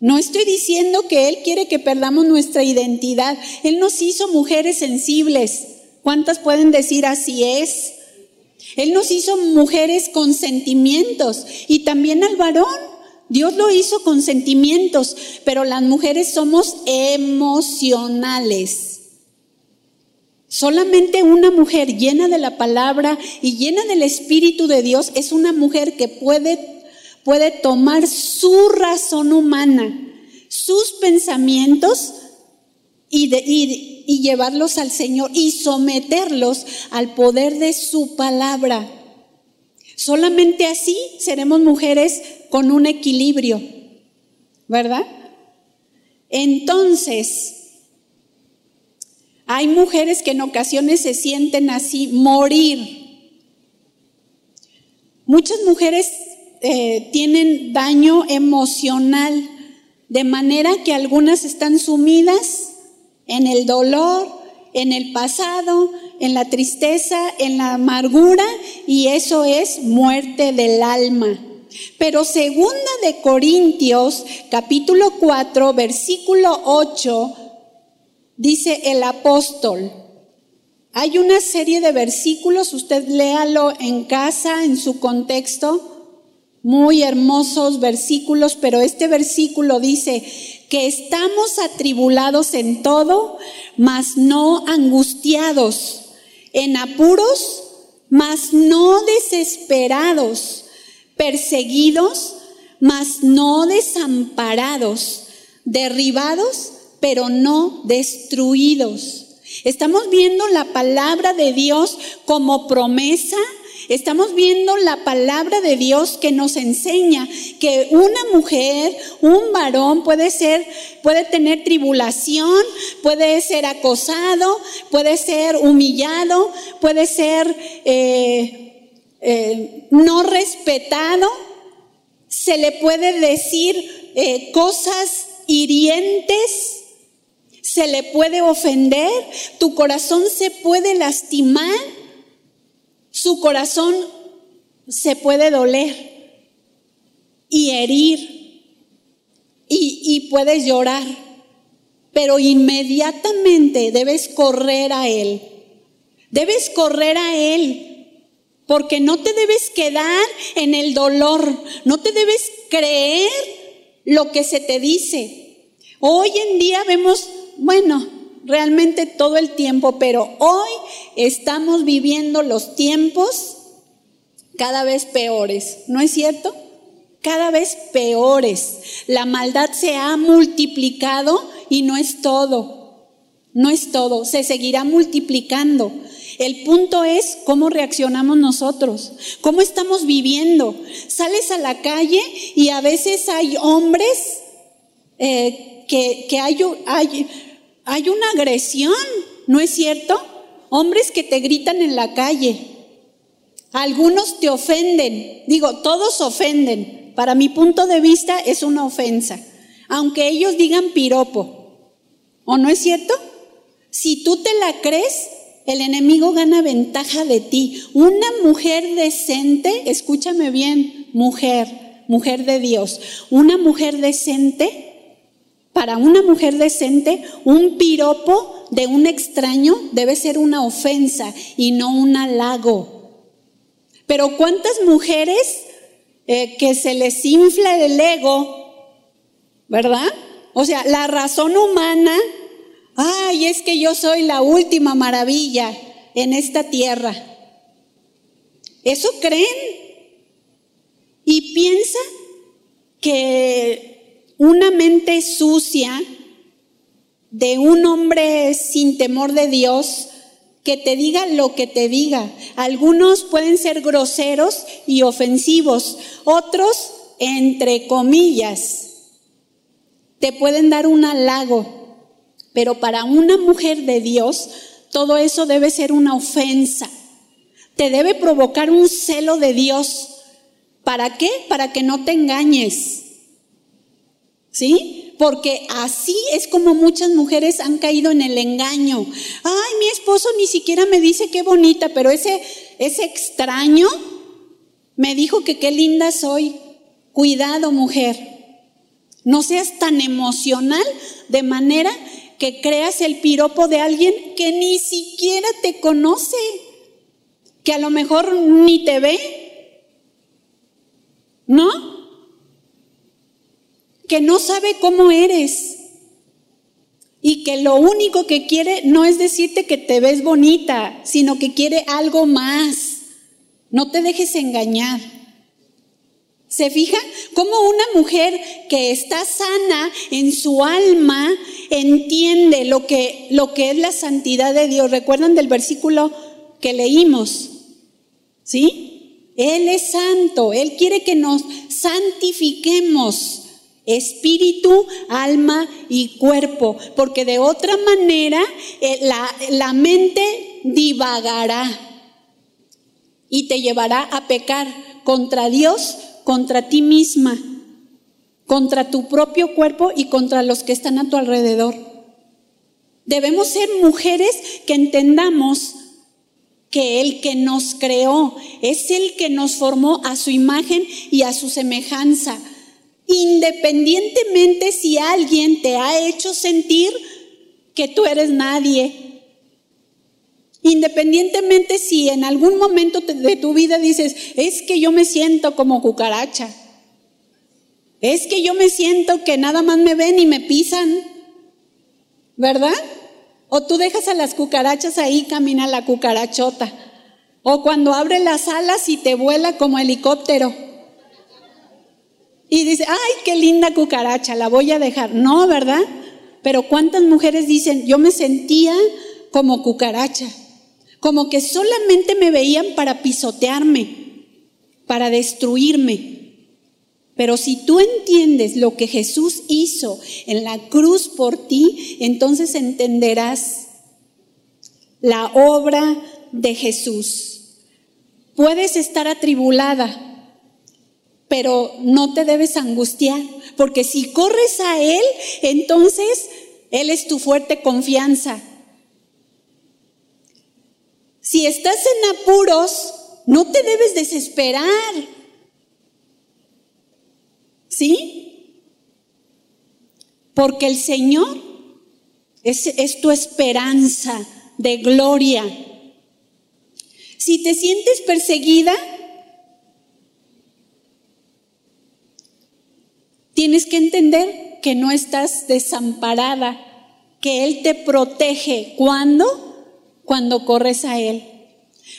No estoy diciendo que Él quiere que perdamos nuestra identidad. Él nos hizo mujeres sensibles. ¿Cuántas pueden decir así es? Él nos hizo mujeres con sentimientos y también al varón. Dios lo hizo con sentimientos, pero las mujeres somos emocionales. Solamente una mujer llena de la palabra y llena del Espíritu de Dios es una mujer que puede, puede tomar su razón humana, sus pensamientos y, llevarlos al Señor y someterlos al poder de su palabra. Solamente así seremos mujeres con un equilibrio, ¿verdad? Entonces, hay mujeres que en ocasiones se sienten así, morir. Muchas mujeres eh, tienen daño emocional, de manera que algunas están sumidas en el dolor, en el pasado, en la tristeza, en la amargura, y eso es muerte del alma. Pero segunda de Corintios, capítulo 4, versículo 8, dice el apóstol. Hay una serie de versículos, usted léalo en casa, en su contexto, muy hermosos versículos, pero este versículo dice que estamos atribulados en todo, mas no angustiados, en apuros, mas no desesperados, perseguidos, mas no desamparados, derribados, pero no destruidos. Estamos viendo la palabra de Dios como promesa. Estamos viendo la palabra de Dios que nos enseña que una mujer, un varón puede ser, puede tener tribulación, puede ser acosado, puede ser humillado, puede ser eh, eh, no respetado. Se le puede decir eh, cosas hirientes. Se le puede ofender, tu corazón se puede lastimar, su corazón se puede doler y herir y, puedes llorar, pero inmediatamente debes correr a Él, debes correr a Él. Porque no te debes quedar en el dolor, no te debes creer lo que se te dice. Hoy en día vemos bueno, realmente todo el tiempo, pero hoy estamos viviendo los tiempos cada vez peores, ¿no es cierto? Cada vez peores. La maldad se ha multiplicado y no es todo, no es todo, se seguirá multiplicando. El punto es cómo reaccionamos nosotros, cómo estamos viviendo. Sales a la calle y a veces hay hombres eh, que, que hay, hay, hay una agresión, ¿no es cierto? Hombres que te gritan en la calle. Algunos te ofenden. Digo, todos ofenden. Para mi punto de vista es una ofensa. Aunque ellos digan piropo. ¿O no es cierto? Si tú te la crees, el enemigo gana ventaja de ti. Una mujer decente, escúchame bien, mujer, mujer de Dios, una mujer decente para una mujer decente, un piropo de un extraño debe ser una ofensa y no un halago. Pero ¿cuántas mujeres eh, que se les infla el ego, verdad? O sea, la razón humana, ay, es que yo soy la última maravilla en esta tierra. ¿Eso creen? Y piensa que una mente sucia de un hombre sin temor de Dios que te diga lo que te diga. Algunos pueden ser groseros y ofensivos, otros, entre comillas, te pueden dar un halago, pero para una mujer de Dios todo eso debe ser una ofensa. Te debe provocar un celo de Dios. ¿Para qué? Para que no te engañes. ¿Sí? Porque así es como muchas mujeres han caído en el engaño. Ay, mi esposo ni siquiera me dice qué bonita, pero ese, ese extraño me dijo que qué linda soy. Cuidado, mujer. No seas tan emocional de manera que creas el piropo de alguien que ni siquiera te conoce, que a lo mejor ni te ve. ¿No? Que no sabe cómo eres y que lo único que quiere no es decirte que te ves bonita, sino que quiere algo más. No te dejes engañar. ¿Se fija? Como una mujer que está sana en su alma entiende lo que, lo que es la santidad de Dios. ¿Recuerdan del versículo que leímos? ¿Sí? Él es santo, Él quiere que nos santifiquemos espíritu, alma y cuerpo, porque de otra manera eh, la, la mente divagará y te llevará a pecar contra Dios, contra ti misma, contra tu propio cuerpo y contra los que están a tu alrededor. Debemos ser mujeres que entendamos que el que nos creó es el que nos formó a su imagen y a su semejanza independientemente si alguien te ha hecho sentir que tú eres nadie. Independientemente si en algún momento de tu vida dices, es que yo me siento como cucaracha. Es que yo me siento que nada más me ven y me pisan. ¿Verdad? O tú dejas a las cucarachas ahí, camina la cucarachota. O cuando abre las alas y te vuela como helicóptero. Y dice, ay, qué linda cucaracha, la voy a dejar. No, ¿verdad? Pero ¿cuántas mujeres dicen, yo me sentía como cucaracha? Como que solamente me veían para pisotearme, para destruirme. Pero si tú entiendes lo que Jesús hizo en la cruz por ti, entonces entenderás la obra de Jesús. Puedes estar atribulada, pero no te debes angustiar, porque si corres a Él, entonces Él es tu fuerte confianza. Si estás en apuros, no te debes desesperar. ¿Sí? Porque el Señor es, es tu esperanza de gloria. Si te sientes perseguida, Tienes que entender que no estás desamparada, que Él te protege. ¿Cuándo? Cuando corres a Él.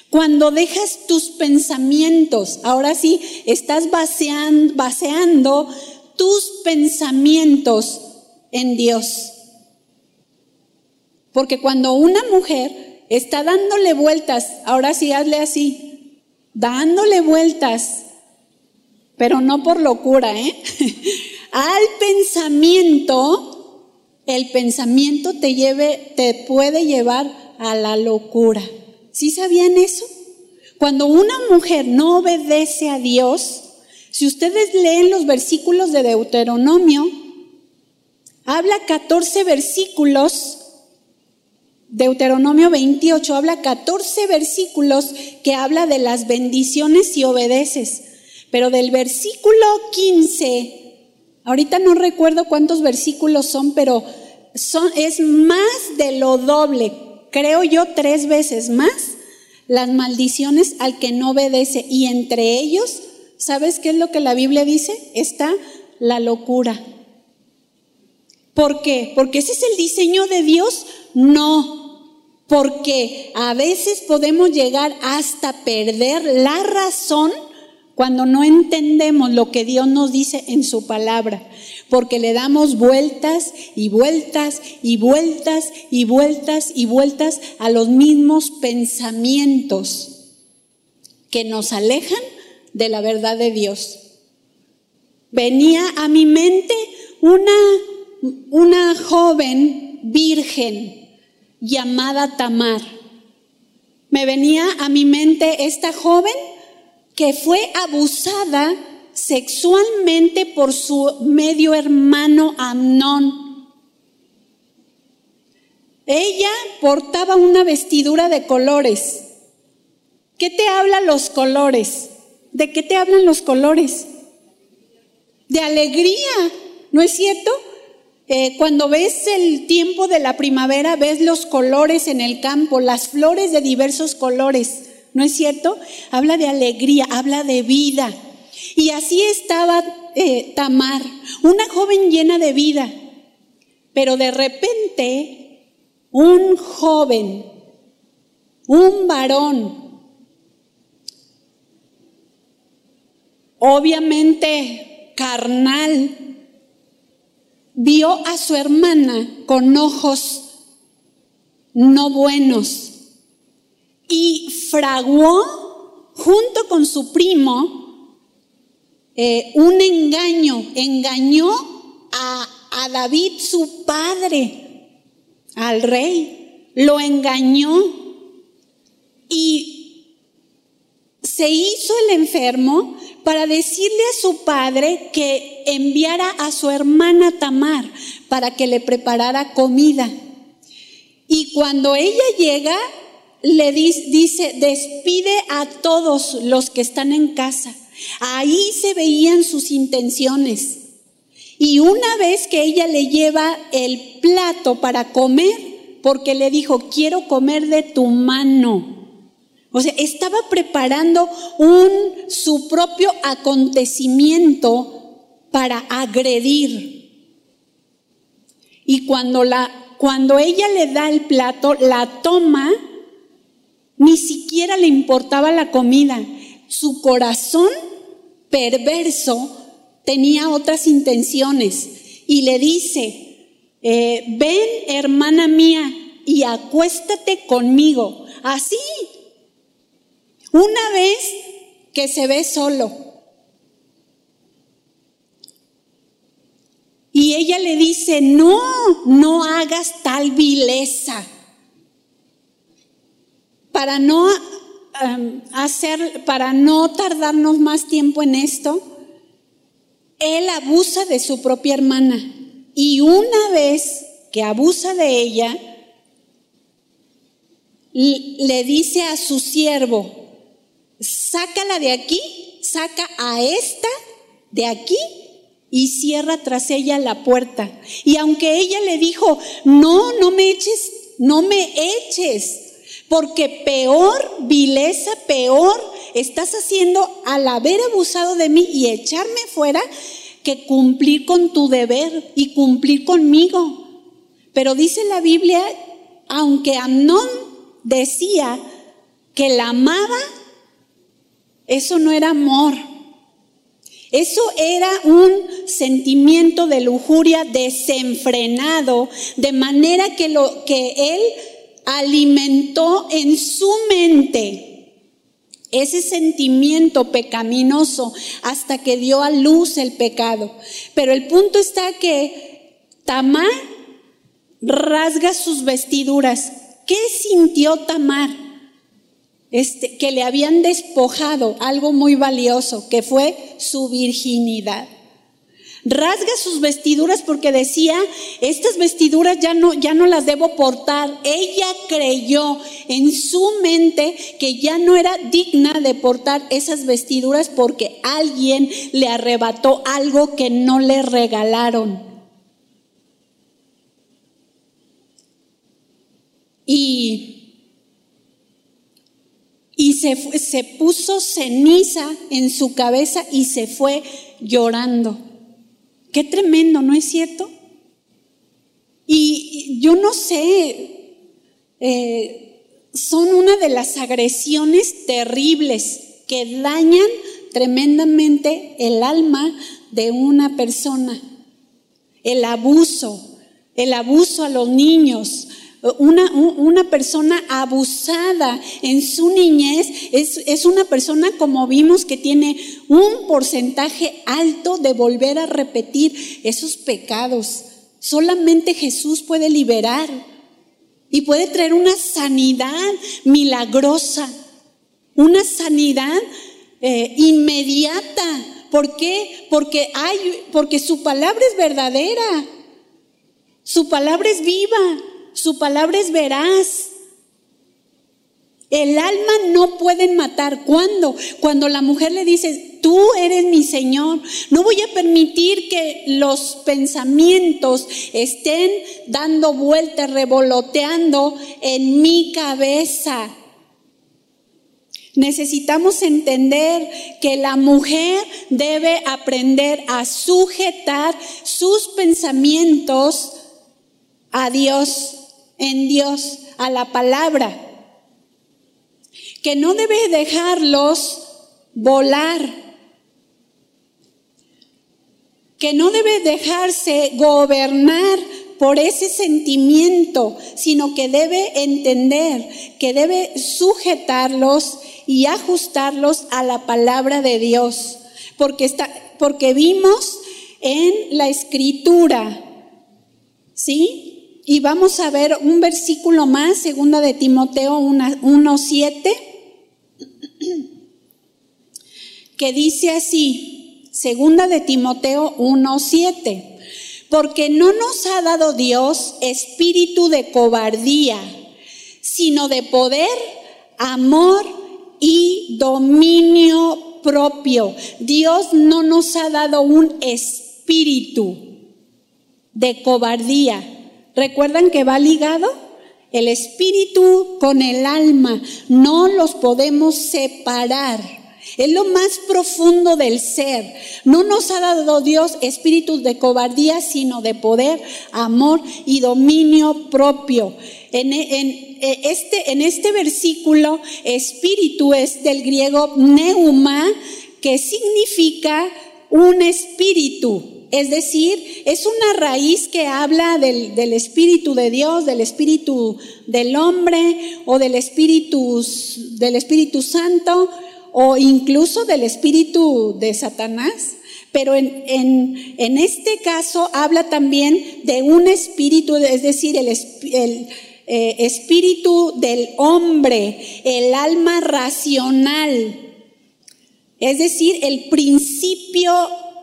Cuando dejas tus pensamientos, ahora sí, estás baseando, baseando tus pensamientos en Dios. Porque cuando una mujer está dándole vueltas, ahora sí hazle así, dándole vueltas pero no por locura, ¿eh? al pensamiento, el pensamiento te lleve, te puede llevar a la locura. ¿Sí sabían eso? Cuando una mujer no obedece a Dios, si ustedes leen los versículos de Deuteronomio, habla 14 versículos, Deuteronomio 28 habla 14 versículos que habla de las bendiciones si obedeces. Pero del versículo 15, ahorita no recuerdo cuántos versículos son, pero son, es más de lo doble, creo yo tres veces más, las maldiciones al que no obedece. Y entre ellos, ¿sabes qué es lo que la Biblia dice? Está la locura. ¿Por qué? ¿Porque ese es el diseño de Dios? No, porque a veces podemos llegar hasta perder la razón cuando no entendemos lo que Dios nos dice en su palabra, porque le damos vueltas y vueltas y vueltas y vueltas y vueltas a los mismos pensamientos que nos alejan de la verdad de Dios. Venía a mi mente una, una joven virgen llamada Tamar. Me venía a mi mente esta joven que fue abusada sexualmente por su medio hermano Amnón. Ella portaba una vestidura de colores. ¿Qué te hablan los colores? ¿De qué te hablan los colores? De alegría, ¿no es cierto? Eh, cuando ves el tiempo de la primavera, ves los colores en el campo, las flores de diversos colores. ¿No es cierto? Habla de alegría, habla de vida. Y así estaba eh, Tamar, una joven llena de vida. Pero de repente, un joven, un varón, obviamente carnal, vio a su hermana con ojos no buenos y fraguó junto con su primo eh, un engaño, engañó a, a David su padre, al rey, lo engañó y se hizo el enfermo para decirle a su padre que enviara a su hermana Tamar para que le preparara comida. Y cuando ella llega, le dice, despide a todos los que están en casa. Ahí se veían sus intenciones. Y una vez que ella le lleva el plato para comer, porque le dijo, quiero comer de tu mano. O sea, estaba preparando un, su propio acontecimiento para agredir. Y cuando, la, cuando ella le da el plato, la toma ni siquiera le importaba la comida. Su corazón perverso tenía otras intenciones y le dice, eh, ven hermana mía y acuéstate conmigo. Así, una vez que se ve solo. Y ella le dice, no, no hagas tal vileza para no em, hacer, para no tardarnos más tiempo en esto, él abusa de su propia hermana. Y una vez que abusa de ella, le dice a su siervo, sácala de aquí, saca a esta de aquí y cierra tras ella la puerta. Y aunque ella le dijo, no, no me eches, no me eches, porque peor, vileza, peor estás haciendo al haber abusado de mí y echarme fuera que cumplir con tu deber y cumplir conmigo. Pero dice la Biblia, aunque Amnón decía que la amaba, eso no era amor. Eso era un sentimiento de lujuria desenfrenado, de manera que lo que él alimentó en su mente ese sentimiento pecaminoso hasta que dio a luz el pecado. Pero el punto está que Tamar rasga sus vestiduras. ¿Qué sintió Tamar? Este, que le habían despojado algo muy valioso, que fue su virginidad. Rasga sus vestiduras porque decía, estas vestiduras ya no, ya no las debo portar. Ella creyó en su mente que ya no era digna de portar esas vestiduras porque alguien le arrebató algo que no le regalaron. Y, y se, se puso ceniza en su cabeza y se fue llorando. Qué tremendo, ¿no es cierto? Y yo no sé, eh, son una de las agresiones terribles que dañan tremendamente el alma de una persona. El abuso, el abuso a los niños, una, una, persona abusada en su niñez es, es, una persona, como vimos, que tiene un porcentaje alto de volver a repetir esos pecados. Solamente Jesús puede liberar y puede traer una sanidad milagrosa, una sanidad eh, inmediata. ¿Por qué? Porque, hay, porque su palabra es verdadera, su palabra es viva. Su palabra es veraz. El alma no pueden matar. ¿Cuándo? Cuando la mujer le dice, tú eres mi Señor. No voy a permitir que los pensamientos estén dando vueltas, revoloteando en mi cabeza. Necesitamos entender que la mujer debe aprender a sujetar sus pensamientos a Dios en Dios, a la palabra, que no debe dejarlos volar, que no debe dejarse gobernar por ese sentimiento, sino que debe entender, que debe sujetarlos y ajustarlos a la palabra de Dios, porque, está, porque vimos en la escritura, ¿sí? Y vamos a ver un versículo más, segunda de Timoteo 1.7, que dice así, segunda de Timoteo 1.7, porque no nos ha dado Dios espíritu de cobardía, sino de poder, amor y dominio propio. Dios no nos ha dado un espíritu de cobardía ¿Recuerdan que va ligado? El espíritu con el alma, no los podemos separar. Es lo más profundo del ser. No nos ha dado Dios espíritus de cobardía, sino de poder, amor y dominio propio. En, en, este, en este versículo, espíritu es del griego neuma, que significa un espíritu. Es decir, es una raíz que habla del, Espíritu de Dios, del Espíritu del hombre o del Espíritu, del Espíritu Santo o incluso del Espíritu de Satanás. Pero en, en, este caso habla también de un espíritu, es decir, el, el eh, espíritu del hombre, el alma racional, es decir, el principio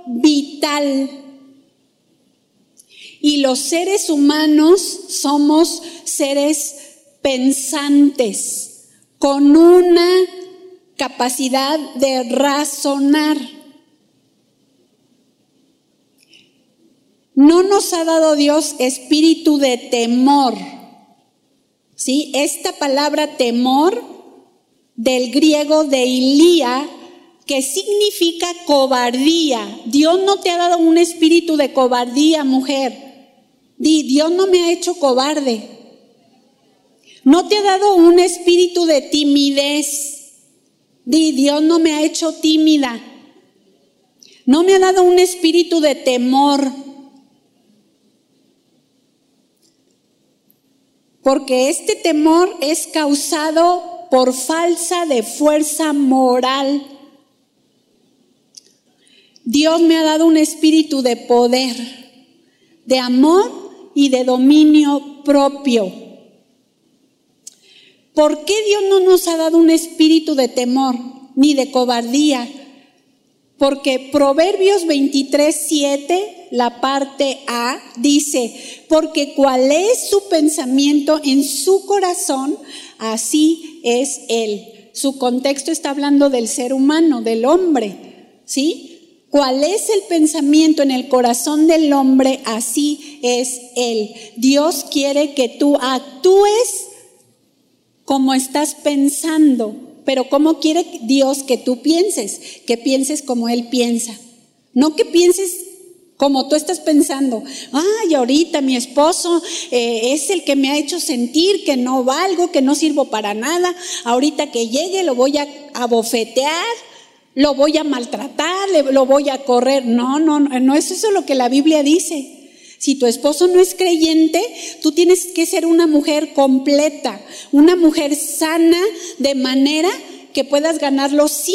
vital. Y los seres humanos somos seres pensantes, con una capacidad de razonar. No nos ha dado Dios espíritu de temor. ¿Sí? Esta palabra temor del griego de Ilía que significa cobardía. Dios no te ha dado un espíritu de cobardía, mujer. Di, Dios no me ha hecho cobarde. No te ha dado un espíritu de timidez. Di, Dios no me ha hecho tímida. No me ha dado un espíritu de temor. Porque este temor es causado por falsa de fuerza moral. Dios me ha dado un espíritu de poder, de amor y de dominio propio. ¿Por qué Dios no nos ha dado un espíritu de temor ni de cobardía? Porque Proverbios 23, 7, la parte A, dice, porque cuál es su pensamiento en su corazón, así es él. Su contexto está hablando del ser humano, del hombre, ¿sí? ¿Cuál es el pensamiento en el corazón del hombre? Así es él. Dios quiere que tú actúes como estás pensando pero ¿cómo quiere Dios que tú pienses? Que pienses como Él piensa. No que pienses como tú estás pensando. Ay, ahorita mi esposo eh, es el que me ha hecho sentir que no valgo, que no sirvo para nada. Ahorita que llegue lo voy a abofetear lo voy a maltratar, lo voy a correr. No, no, no es eso lo que la Biblia dice. Si tu esposo no es creyente, tú tienes que ser una mujer completa, una mujer sana de manera que puedas ganarlo sin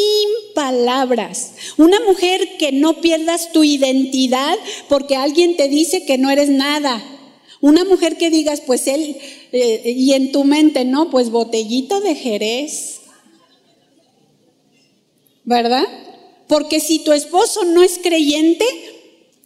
palabras. Una mujer que no pierdas tu identidad porque alguien te dice que no eres nada. Una mujer que digas, pues él, eh, y en tu mente, no, pues botellita de Jerez. ¿Verdad? Porque si tu esposo no es creyente,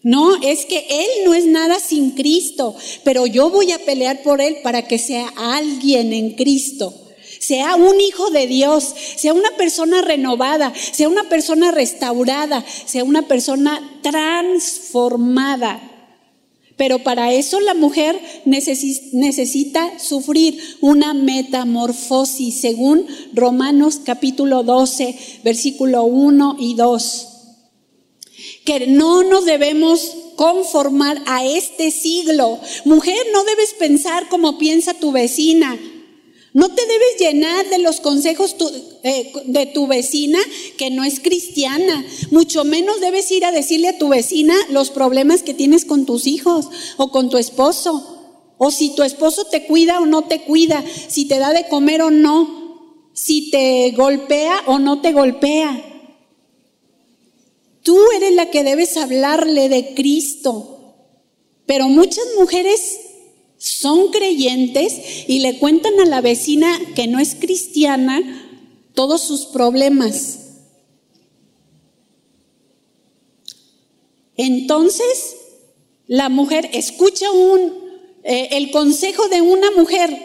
no, es que Él no es nada sin Cristo, pero yo voy a pelear por Él para que sea alguien en Cristo, sea un hijo de Dios, sea una persona renovada, sea una persona restaurada, sea una persona transformada. Pero para eso la mujer necesita sufrir una metamorfosis, según Romanos capítulo 12, versículo 1 y 2 que no nos debemos conformar a este siglo. Mujer, no debes pensar como piensa tu vecina. No te debes llenar de los consejos eh, de tu vecina que no es cristiana. Mucho menos debes ir a decirle a tu vecina los problemas que tienes con tus hijos o con tu esposo. O si tu esposo te cuida o no te cuida. Si te da de comer o no. Si te golpea o no te golpea. Tú eres la que debes hablarle de Cristo. Pero muchas mujeres son creyentes y le cuentan a la vecina que no es cristiana todos sus problemas. Entonces, la mujer escucha un, eh, el consejo de una mujer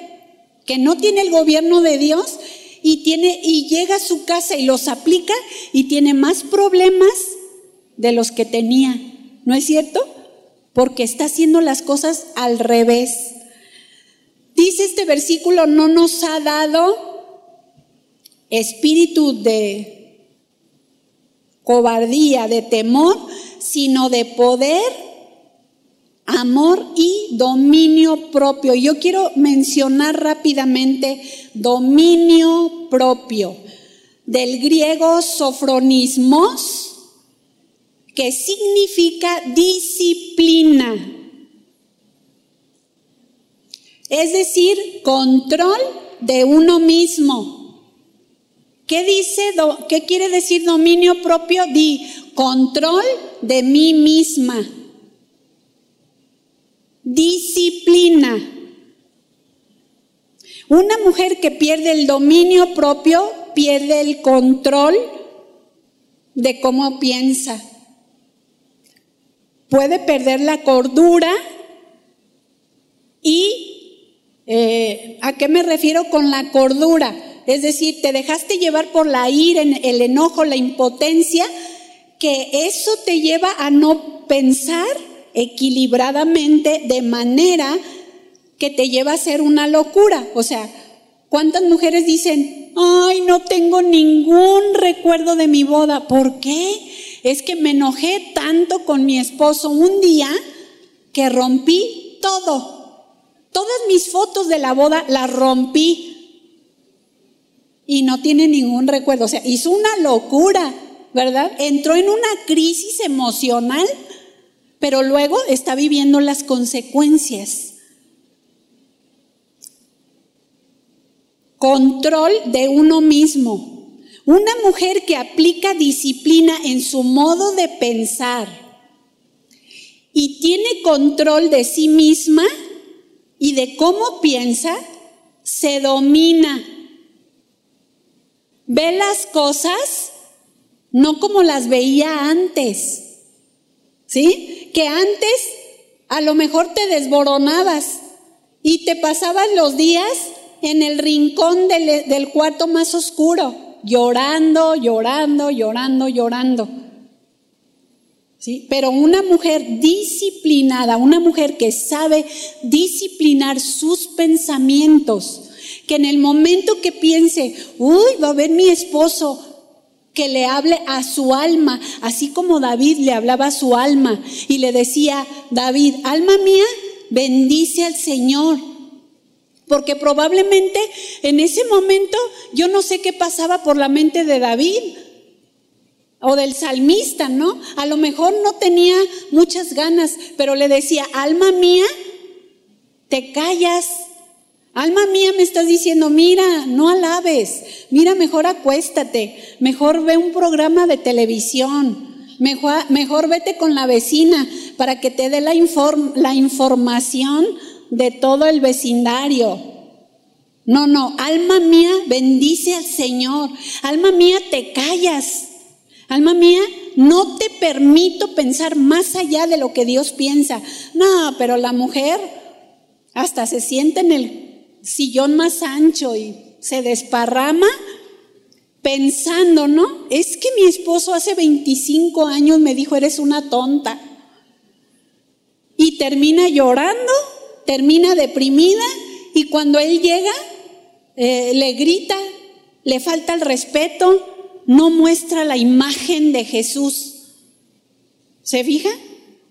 que no tiene el gobierno de Dios y, tiene, y llega a su casa y los aplica y tiene más problemas de los que tenía. ¿No es cierto? Porque está haciendo las cosas al revés. Dice este versículo, no nos ha dado espíritu de cobardía, de temor, sino de poder, amor y dominio propio. Yo quiero mencionar rápidamente dominio propio. Del griego sofronismos, que significa disciplina. Es decir, control de uno mismo. ¿Qué dice, qué quiere decir dominio propio? Di control de mí misma. Disciplina. Una mujer que pierde el dominio propio pierde el control de cómo piensa puede perder la cordura y eh, ¿a qué me refiero con la cordura? Es decir, te dejaste llevar por la ira, el enojo, la impotencia, que eso te lleva a no pensar equilibradamente de manera que te lleva a ser una locura. O sea, ¿cuántas mujeres dicen, ay, no tengo ningún recuerdo de mi boda? ¿Por qué? Es que me enojé tanto con mi esposo un día que rompí todo. Todas mis fotos de la boda las rompí y no tiene ningún recuerdo. O sea, hizo una locura, ¿verdad? Entró en una crisis emocional, pero luego está viviendo las consecuencias. control de uno mismo. Una mujer que aplica disciplina en su modo de pensar y tiene control de sí misma y de cómo piensa, se domina. Ve las cosas no como las veía antes. ¿Sí? Que antes a lo mejor te desboronabas y te pasabas los días en el rincón del, del cuarto más oscuro, llorando, llorando, llorando, llorando. ¿Sí? Pero una mujer disciplinada, una mujer que sabe disciplinar sus pensamientos, que en el momento que piense, uy, va a ver mi esposo, que le hable a su alma, así como David le hablaba a su alma y le decía, David, alma mía, bendice al Señor. Porque probablemente en ese momento yo no sé qué pasaba por la mente de David o del salmista, ¿no? A lo mejor no tenía muchas ganas, pero le decía, alma mía, te callas. Alma mía, me estás diciendo, mira, no alabes, mira, mejor acuéstate, mejor ve un programa de televisión, mejor, vete con la vecina para que te dé la información de todo el vecindario. No, no, alma mía, bendice al Señor. Alma mía, te callas. Alma mía, no te permito pensar más allá de lo que Dios piensa. No, pero la mujer hasta se siente en el sillón más ancho y se desparrama pensando, ¿no? Es que mi esposo hace 25 años me dijo, eres una tonta. Y termina llorando, termina deprimida y cuando él llega, eh, le grita, le falta el respeto, no muestra la imagen de Jesús. ¿Se fija?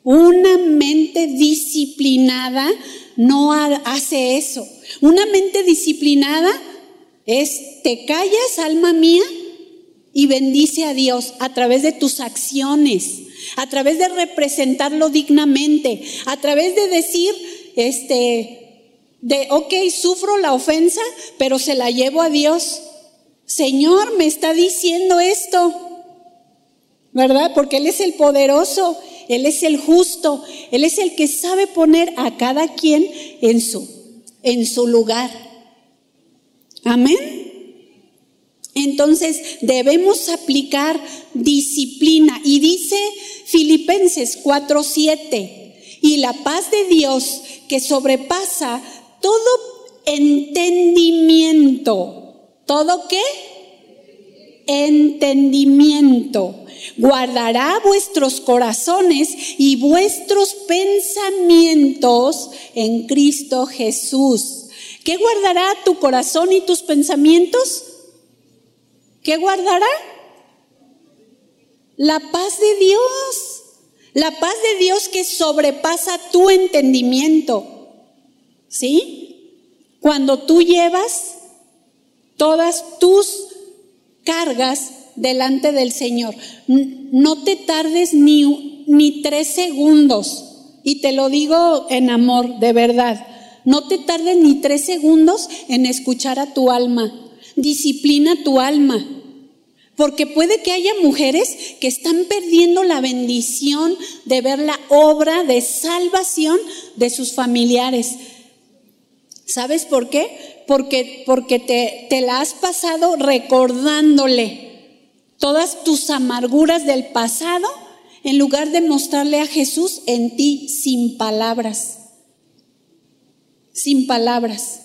Una mente disciplinada no hace eso. Una mente disciplinada es, te callas, alma mía, y bendice a Dios a través de tus acciones, a través de representarlo dignamente, a través de decir, este, de, ok, sufro la ofensa, pero se la llevo a Dios. Señor, me está diciendo esto, ¿verdad? Porque Él es el poderoso, Él es el justo, Él es el que sabe poner a cada quien en su, en su lugar. Amén. Entonces debemos aplicar disciplina. Y dice Filipenses 4:7, y la paz de Dios que sobrepasa todo entendimiento ¿Todo qué? Entendimiento. Guardará vuestros corazones y vuestros pensamientos en Cristo Jesús. ¿Qué guardará tu corazón y tus pensamientos? ¿Qué guardará? La paz de Dios. La paz de Dios que sobrepasa tu entendimiento. ¿Sí? Cuando tú llevas todas tus cargas delante del Señor. No te tardes ni, ni tres segundos. Y te lo digo en amor, de verdad. No te tardes ni tres segundos en escuchar a tu alma. Disciplina tu alma. Porque puede que haya mujeres que están perdiendo la bendición de ver la obra de salvación de sus familiares. ¿Sabes por qué? porque, porque te, te la has pasado recordándole todas tus amarguras del pasado en lugar de mostrarle a Jesús en ti sin palabras. Sin palabras.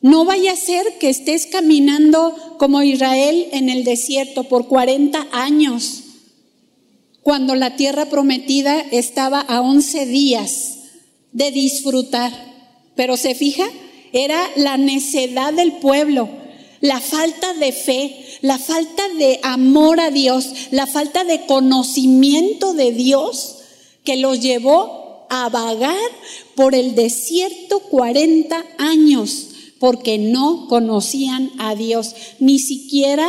No vaya a ser que estés caminando como Israel en el desierto por 40 años, cuando la tierra prometida estaba a 11 días de disfrutar. Pero se fija, era la necedad del pueblo, la falta de fe, la falta de amor a Dios, la falta de conocimiento de Dios que los llevó a vagar por el desierto 40 años, porque no conocían a Dios, ni siquiera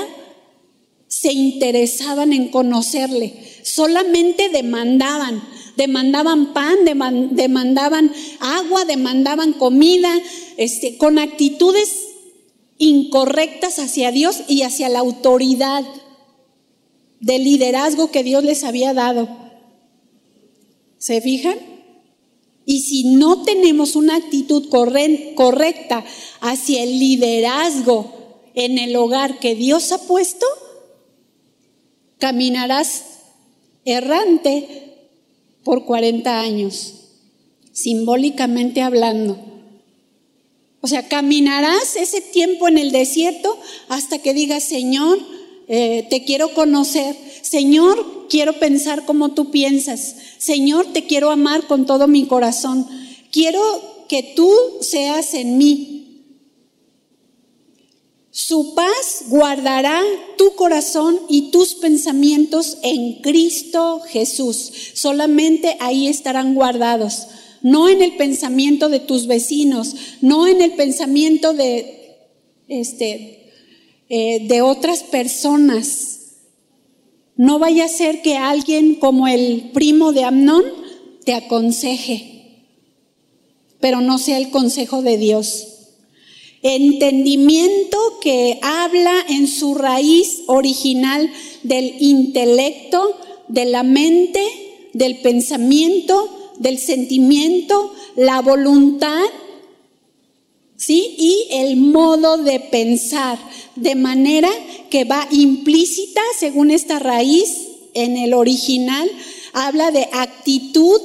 se interesaban en conocerle, solamente demandaban, demandaban pan, demandaban agua, demandaban comida, este, con actitudes incorrectas hacia Dios y hacia la autoridad del liderazgo que Dios les había dado. ¿Se fijan? Y si no tenemos una actitud correcta hacia el liderazgo en el hogar que Dios ha puesto, caminarás errante por 40 años, simbólicamente hablando. O sea, caminarás ese tiempo en el desierto hasta que digas, Señor, eh, te quiero conocer. Señor, quiero pensar como tú piensas. Señor, te quiero amar con todo mi corazón. Quiero que tú seas en mí. Su paz guardará tu corazón y tus pensamientos en Cristo Jesús. Solamente ahí estarán guardados. No en el pensamiento de tus vecinos, no en el pensamiento de, este, eh, de otras personas. No vaya a ser que alguien como el primo de Amnón te aconseje, pero no sea el consejo de Dios. Entendimiento que habla en su raíz original del intelecto, de la mente, del pensamiento, del sentimiento, la voluntad, ¿sí? Y el modo de pensar, de manera que va implícita, según esta raíz, en el original, habla de actitud,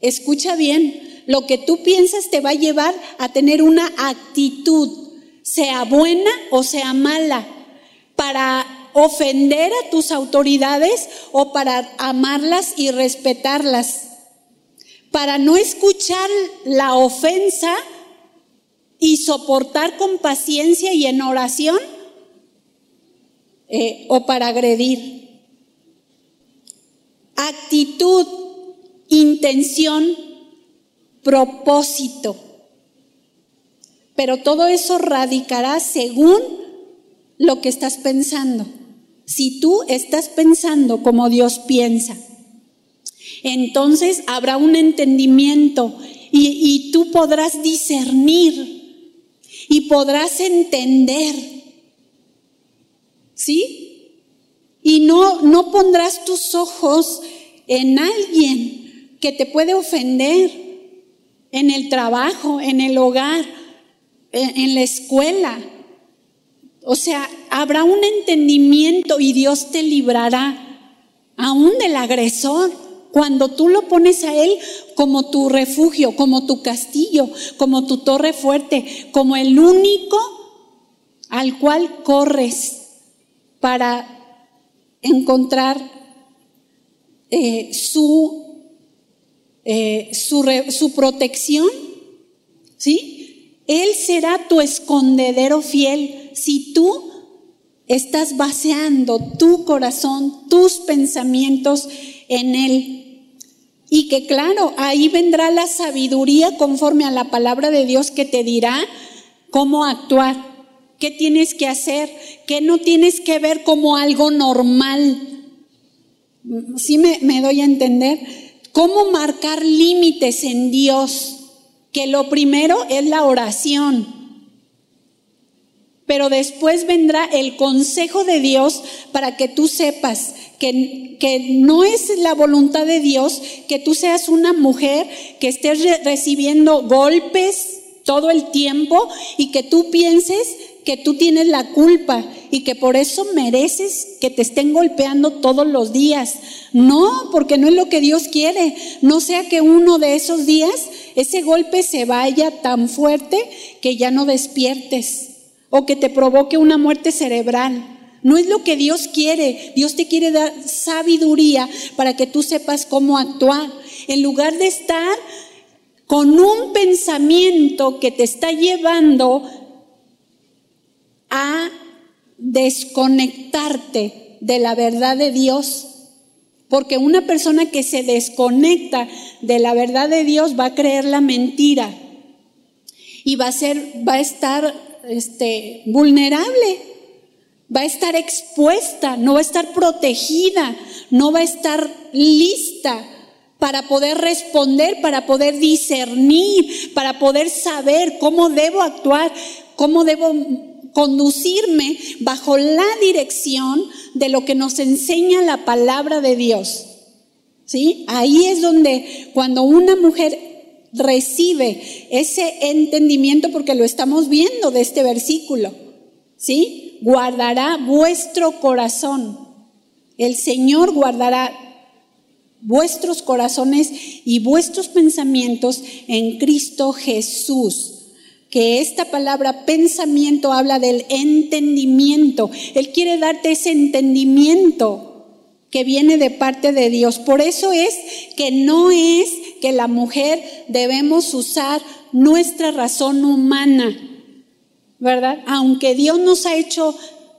escucha bien, lo que tú piensas te va a llevar a tener una actitud, sea buena o sea mala, para ofender a tus autoridades o para amarlas y respetarlas, para no escuchar la ofensa y soportar con paciencia y en oración eh, o para agredir. Actitud, intención, propósito. Pero todo eso radicará según lo que estás pensando. Si tú estás pensando como Dios piensa, entonces habrá un entendimiento y, tú podrás discernir y podrás entender. ¿Sí? Y no, no pondrás tus ojos en alguien que te puede ofender en el trabajo, en el hogar, en, la escuela. O sea, habrá un entendimiento y Dios te librará aún del agresor. Cuando tú lo pones a Él como tu refugio, como tu castillo, como tu torre fuerte, como el único al cual corres para encontrar eh, su eh, su, protección, ¿sí? Él será tu escondedero fiel si tú estás baseando tu corazón, tus pensamientos en Él. Y que claro, ahí vendrá la sabiduría conforme a la palabra de Dios que te dirá cómo actuar, qué tienes que hacer, qué no tienes que ver como algo normal. ¿Sí me, me doy a entender? ¿Cómo marcar límites en Dios? Que lo primero es la oración. Pero después vendrá el consejo de Dios para que tú sepas que, que, no es la voluntad de Dios que tú seas una mujer que estés recibiendo golpes todo el tiempo y que tú pienses que tú tienes la culpa y que por eso mereces que te estén golpeando todos los días. No, porque no es lo que Dios quiere. No sea que uno de esos días ese golpe se vaya tan fuerte que ya no despiertes o que te provoque una muerte cerebral. No es lo que Dios quiere. Dios te quiere dar sabiduría para que tú sepas cómo actuar. En lugar de estar con un pensamiento que te está llevando a desconectarte de la verdad de Dios. Porque una persona que se desconecta de la verdad de Dios va a creer la mentira y va a ser, va a estar este, vulnerable, va a estar expuesta, no va a estar protegida, no va a estar lista para poder responder, para poder discernir, para poder saber cómo debo actuar, cómo debo conducirme bajo la dirección de lo que nos enseña la palabra de Dios. ¿Sí? Ahí es donde cuando una mujer recibe ese entendimiento, porque lo estamos viendo de este versículo, ¿sí? Guardará vuestro corazón. El Señor guardará vuestros corazones y vuestros pensamientos en Cristo Jesús. Que esta palabra pensamiento habla del entendimiento. Él quiere darte ese entendimiento que viene de parte de Dios. Por eso es que no es que la mujer debemos usar nuestra razón humana, ¿verdad? Aunque Dios nos ha hecho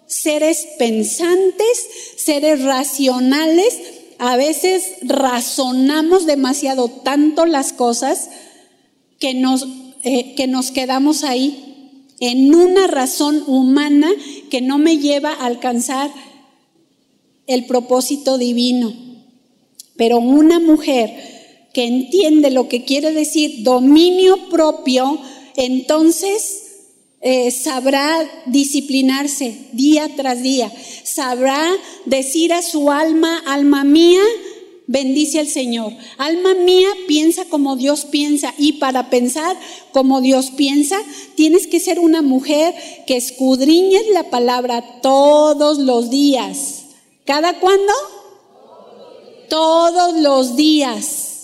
seres pensantes, seres racionales, a veces razonamos demasiado tanto las cosas que nos, eh, que nos quedamos ahí en una razón humana que no me lleva a alcanzar el propósito divino. Pero una mujer que entiende lo que quiere decir dominio propio, entonces eh, sabrá disciplinarse día tras día, sabrá decir a su alma, alma mía, bendice al Señor. Alma mía, piensa como Dios piensa. Y para pensar como Dios piensa, tienes que ser una mujer que escudriñes la palabra todos los días. ¿Cada cuándo? Todos los días.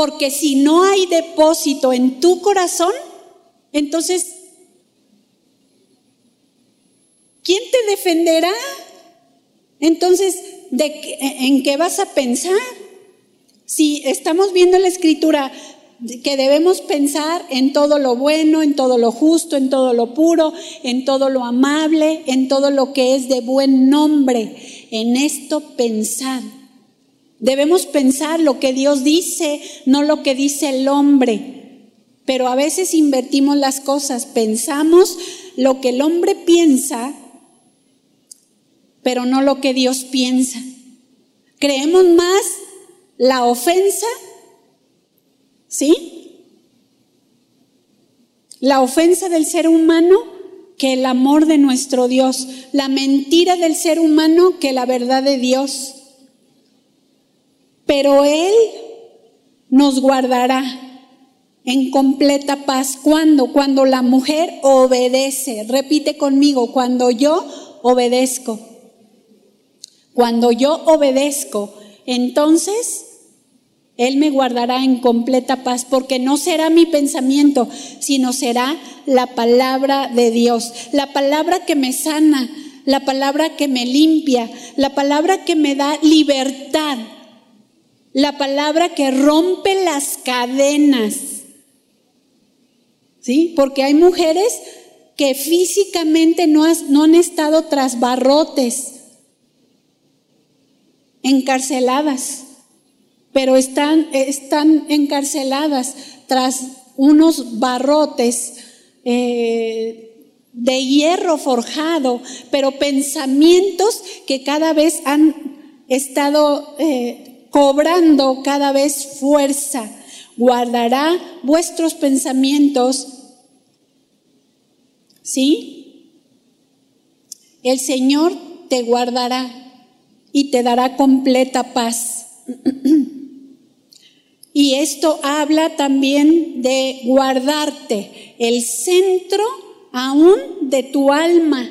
Porque si no hay depósito en tu corazón, entonces, ¿quién te defenderá? Entonces, ¿de ¿en qué vas a pensar? Si estamos viendo la escritura, que debemos pensar en todo lo bueno, en todo lo justo, en todo lo puro, en todo lo amable, en todo lo que es de buen nombre. En esto pensar. Debemos pensar lo que Dios dice, no lo que dice el hombre. Pero a veces invertimos las cosas, pensamos lo que el hombre piensa, pero no lo que Dios piensa. Creemos más la ofensa ¿Sí? La ofensa del ser humano que el amor de nuestro Dios, la mentira del ser humano que la verdad de Dios. Pero Él nos guardará en completa paz. ¿Cuándo? Cuando la mujer obedece. Repite conmigo, cuando yo obedezco. Cuando yo obedezco, entonces él me guardará en completa paz, porque no será mi pensamiento, sino será la palabra de Dios, la palabra que me sana, la palabra que me limpia, la palabra que me da libertad, la palabra que rompe las cadenas. ¿Sí? Porque hay mujeres que físicamente no, han estado tras barrotes, encarceladas pero están, están encarceladas tras unos barrotes eh, de hierro forjado, pero pensamientos que cada vez han estado eh, cobrando cada vez fuerza. Guardará vuestros pensamientos. ¿Sí? El Señor te guardará y te dará completa paz. Y esto habla también de guardarte el centro aún de tu alma,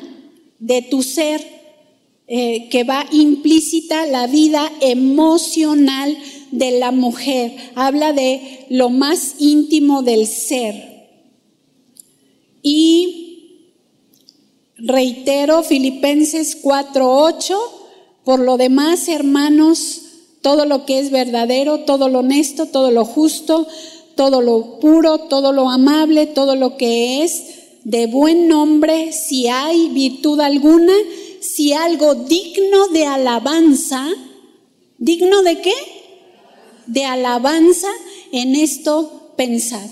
de tu ser, eh, que va implícita la vida emocional de la mujer. Habla de lo más íntimo del ser. Y reitero Filipenses 4:8, por lo demás, hermanos, todo lo que es verdadero, todo lo honesto, todo lo justo, todo lo puro, todo lo amable, todo lo que es de buen nombre, si hay virtud alguna, si algo digno de alabanza, ¿digno de qué? De alabanza, en esto pensad.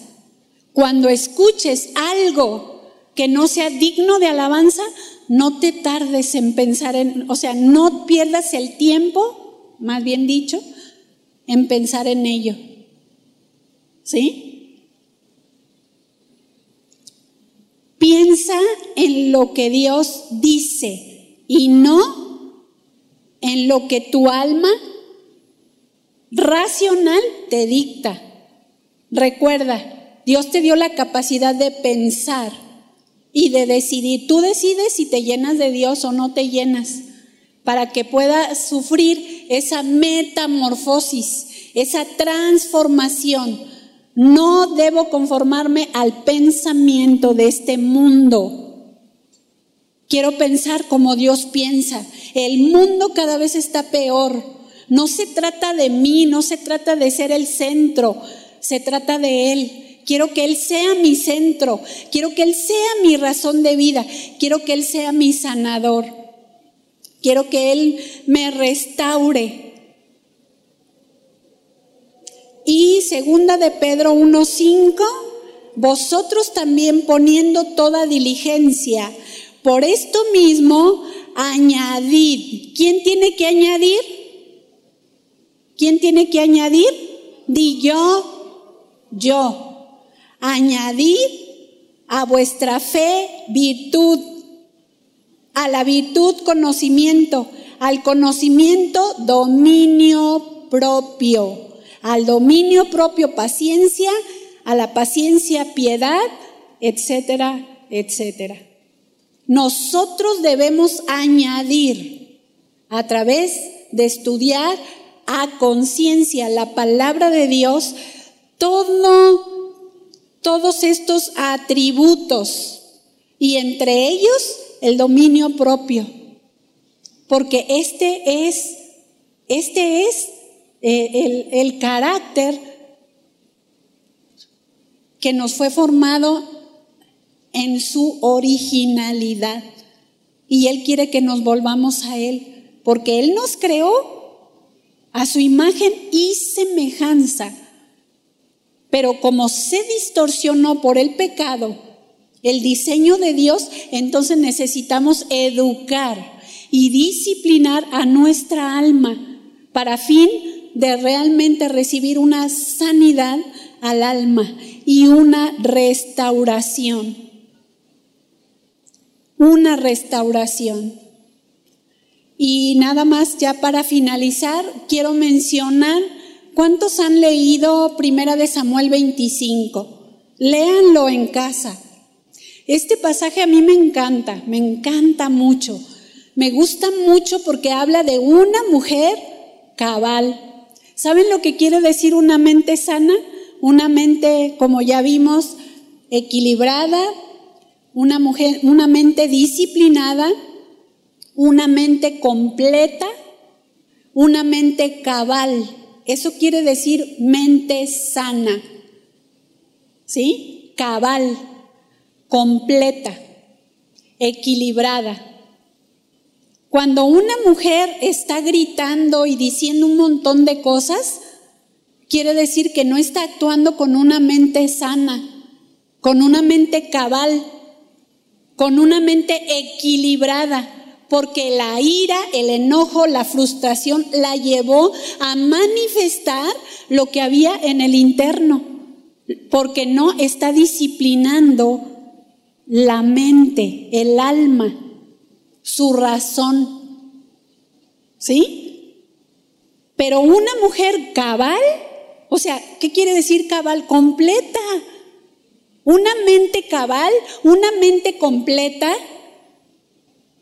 Cuando escuches algo que no sea digno de alabanza, no te tardes en pensar en, o sea, no pierdas el tiempo más bien dicho, en pensar en ello. ¿Sí? Piensa en lo que Dios dice y no en lo que tu alma racional te dicta. Recuerda, Dios te dio la capacidad de pensar y de decidir. Tú decides si te llenas de Dios o no te llenas para que puedas sufrir esa metamorfosis, esa transformación. No debo conformarme al pensamiento de este mundo. Quiero pensar como Dios piensa. El mundo cada vez está peor. No se trata de mí, no se trata de ser el centro, se trata de Él. Quiero que Él sea mi centro, quiero que Él sea mi razón de vida, quiero que Él sea mi sanador. Quiero que Él me restaure. Y segunda de Pedro 1.5, vosotros también poniendo toda diligencia, por esto mismo añadid. ¿Quién tiene que añadir? ¿Quién tiene que añadir? Di yo, yo. Añadid a vuestra fe virtud a la virtud conocimiento, al conocimiento dominio propio, al dominio propio paciencia, a la paciencia piedad, etcétera, etcétera. Nosotros debemos añadir a través de estudiar a conciencia la palabra de Dios todo, todos estos atributos y entre ellos el dominio propio, porque este es, este es eh, el, el carácter que nos fue formado en su originalidad. Y Él quiere que nos volvamos a Él, porque Él nos creó a su imagen y semejanza. Pero como se distorsionó por el pecado, el diseño de Dios, entonces necesitamos educar y disciplinar a nuestra alma para fin de realmente recibir una sanidad al alma y una restauración. Una restauración. Y nada más ya para finalizar, quiero mencionar cuántos han leído Primera de Samuel 25. Léanlo en casa. Este pasaje a mí me encanta, me encanta mucho. Me gusta mucho porque habla de una mujer cabal. ¿Saben lo que quiere decir una mente sana? Una mente, como ya vimos, equilibrada, una mujer, una mente disciplinada, una mente completa, una mente cabal. Eso quiere decir mente sana. ¿Sí? Cabal completa, equilibrada. Cuando una mujer está gritando y diciendo un montón de cosas, quiere decir que no está actuando con una mente sana, con una mente cabal, con una mente equilibrada, porque la ira, el enojo, la frustración la llevó a manifestar lo que había en el interno, porque no está disciplinando la mente, el alma, su razón. ¿Sí? Pero una mujer cabal, o sea, ¿qué quiere decir cabal? Completa. Una mente cabal, una mente completa,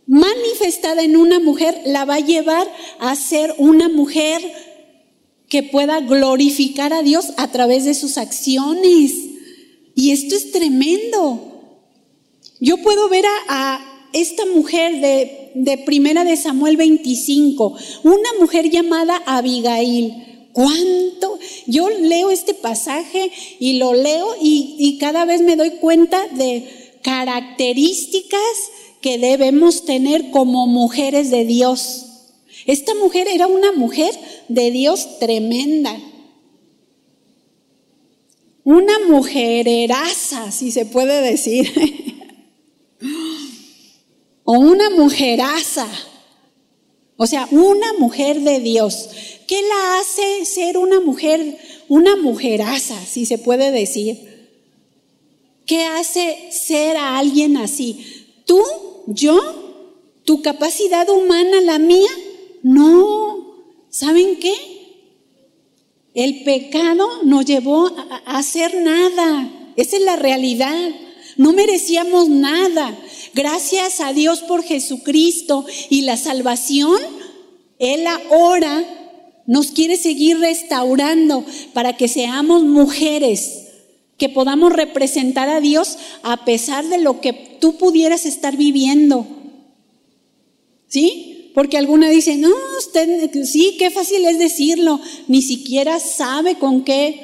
manifestada en una mujer, la va a llevar a ser una mujer que pueda glorificar a Dios a través de sus acciones. Y esto es tremendo. Yo puedo ver a, esta mujer de, Primera de Samuel 25, una mujer llamada Abigail. ¿Cuánto? Yo leo este pasaje y lo leo y, cada vez me doy cuenta de características que debemos tener como mujeres de Dios. Esta mujer era una mujer de Dios tremenda. Una mujereraza, si se puede decir. o una mujeraza, o sea, una mujer de Dios. ¿Qué la hace ser una mujer, una mujeraza, si se puede decir? ¿Qué hace ser a alguien así? ¿Tú? ¿Yo? ¿Tu capacidad humana, la mía? No. ¿Saben qué? El pecado nos llevó a hacer nada. Esa es la realidad. No merecíamos nada. Gracias a Dios por Jesucristo y la salvación, Él ahora nos quiere seguir restaurando para que seamos mujeres que podamos representar a Dios a pesar de lo que tú pudieras estar viviendo. ¿Sí? Porque alguna dice, no, usted, sí, qué fácil es decirlo, ni siquiera sabe con qué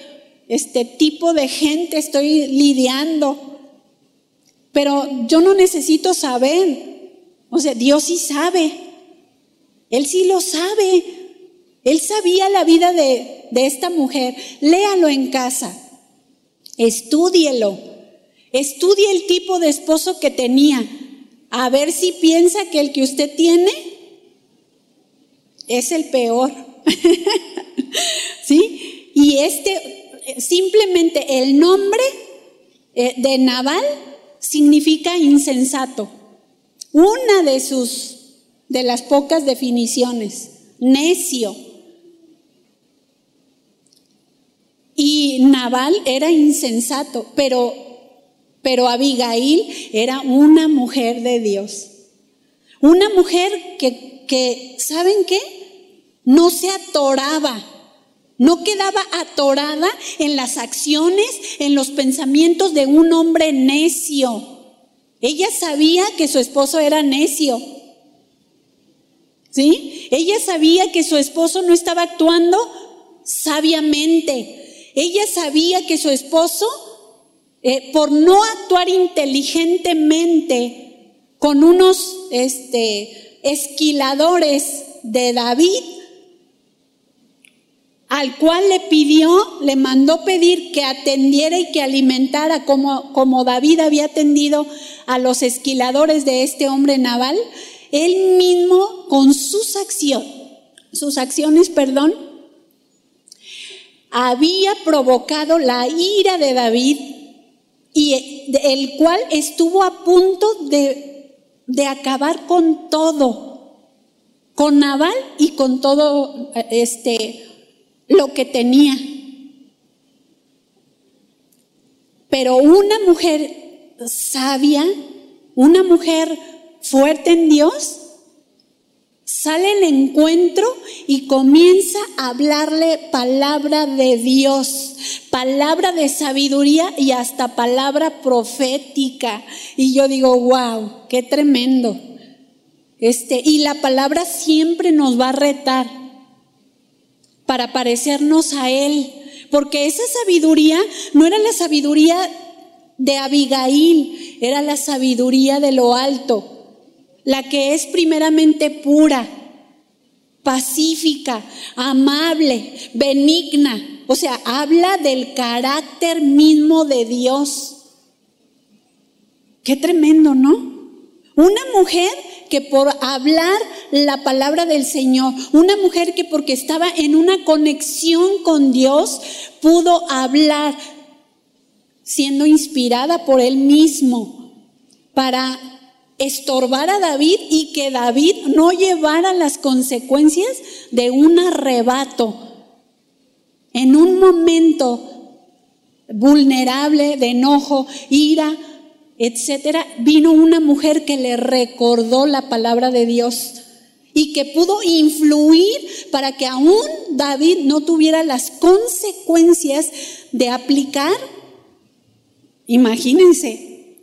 este tipo de gente estoy lidiando. Pero yo no necesito saber, o sea, Dios sí sabe, Él sí lo sabe, Él sabía la vida de, de esta mujer, léalo en casa. Estúdielo. Estudie el tipo de esposo que tenía. A ver si piensa que el que usted tiene es el peor. ¿Sí? Y este, simplemente el nombre eh, de Naval significa insensato. Una de sus, de las pocas definiciones, necio. Y Naval era insensato, pero, pero Abigail era una mujer de Dios. Una mujer que, que, ¿saben qué? No se atoraba, no quedaba atorada en las acciones, en los pensamientos de un hombre necio. Ella sabía que su esposo era necio. ¿Sí? Ella sabía que su esposo no estaba actuando sabiamente. Ella sabía que su esposo, eh, por no actuar inteligentemente con unos este, esquiladores de David, al cual le pidió, le mandó pedir que atendiera y que alimentara como, como David había atendido a los esquiladores de este hombre naval, él mismo con sus acciones, sus acciones, perdón, había provocado la ira de David y el cual estuvo a punto de, de acabar con todo, con Naval y con todo este lo que tenía. Pero una mujer sabia, una mujer fuerte en Dios, sale el encuentro y comienza a hablarle palabra de Dios, palabra de sabiduría y hasta palabra profética. Y yo digo, wow, qué tremendo. Este, y la palabra siempre nos va a retar para parecernos a Él, porque esa sabiduría no era la sabiduría de Abigail, era la sabiduría de lo alto la que es primeramente pura, pacífica, amable, benigna. O sea, habla del carácter mismo de Dios. Qué tremendo, ¿no? Una mujer que por hablar la palabra del Señor, una mujer que porque estaba en una conexión con Dios, pudo hablar siendo inspirada por Él mismo para estorbar a David y que David no llevara las consecuencias de un arrebato. En un momento vulnerable de enojo, ira, etcétera, vino una mujer que le recordó la palabra de Dios y que pudo influir para que aún David no tuviera las consecuencias de aplicar. Imagínense,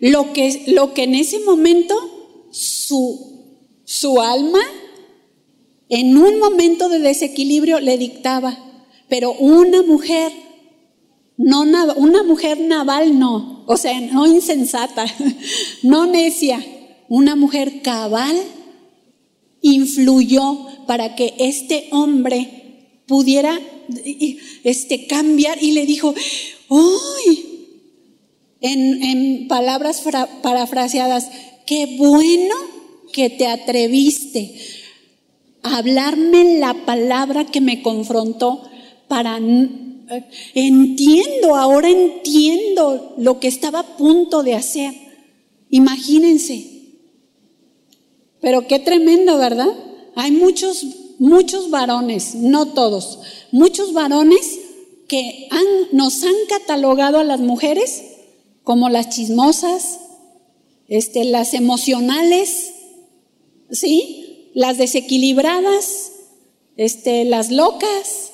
lo que, lo que en ese momento su, su alma, en un momento de desequilibrio, le dictaba. Pero una mujer, no una mujer naval no, o sea, no insensata, no necia, una mujer cabal influyó para que este hombre pudiera este, cambiar y le dijo, ¡ay! en, palabras parafraseadas, qué bueno que te atreviste a hablarme la palabra que me confrontó para entiendo, ahora entiendo lo que estaba a punto de hacer. Imagínense. Pero qué tremendo, ¿verdad? Hay muchos, muchos varones, no todos, muchos varones que han, nos han catalogado a las mujeres como las chismosas, este, las emocionales, ¿sí? Las desequilibradas, este, las locas,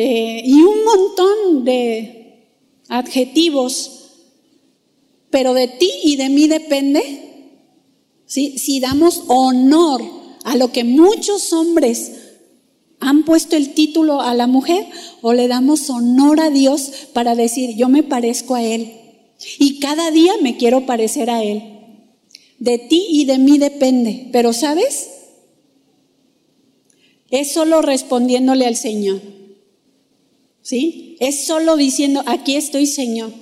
eh, y un montón de adjetivos. Pero de ti y de mí depende ¿sí? si damos honor a lo que muchos hombres han puesto el título a la mujer o le damos honor a Dios para decir, yo me parezco a Él y cada día me quiero parecer a Él. De ti y de mí depende, pero ¿sabes? Es solo respondiéndole al Señor. ¿Sí? Es solo diciendo, aquí estoy Señor.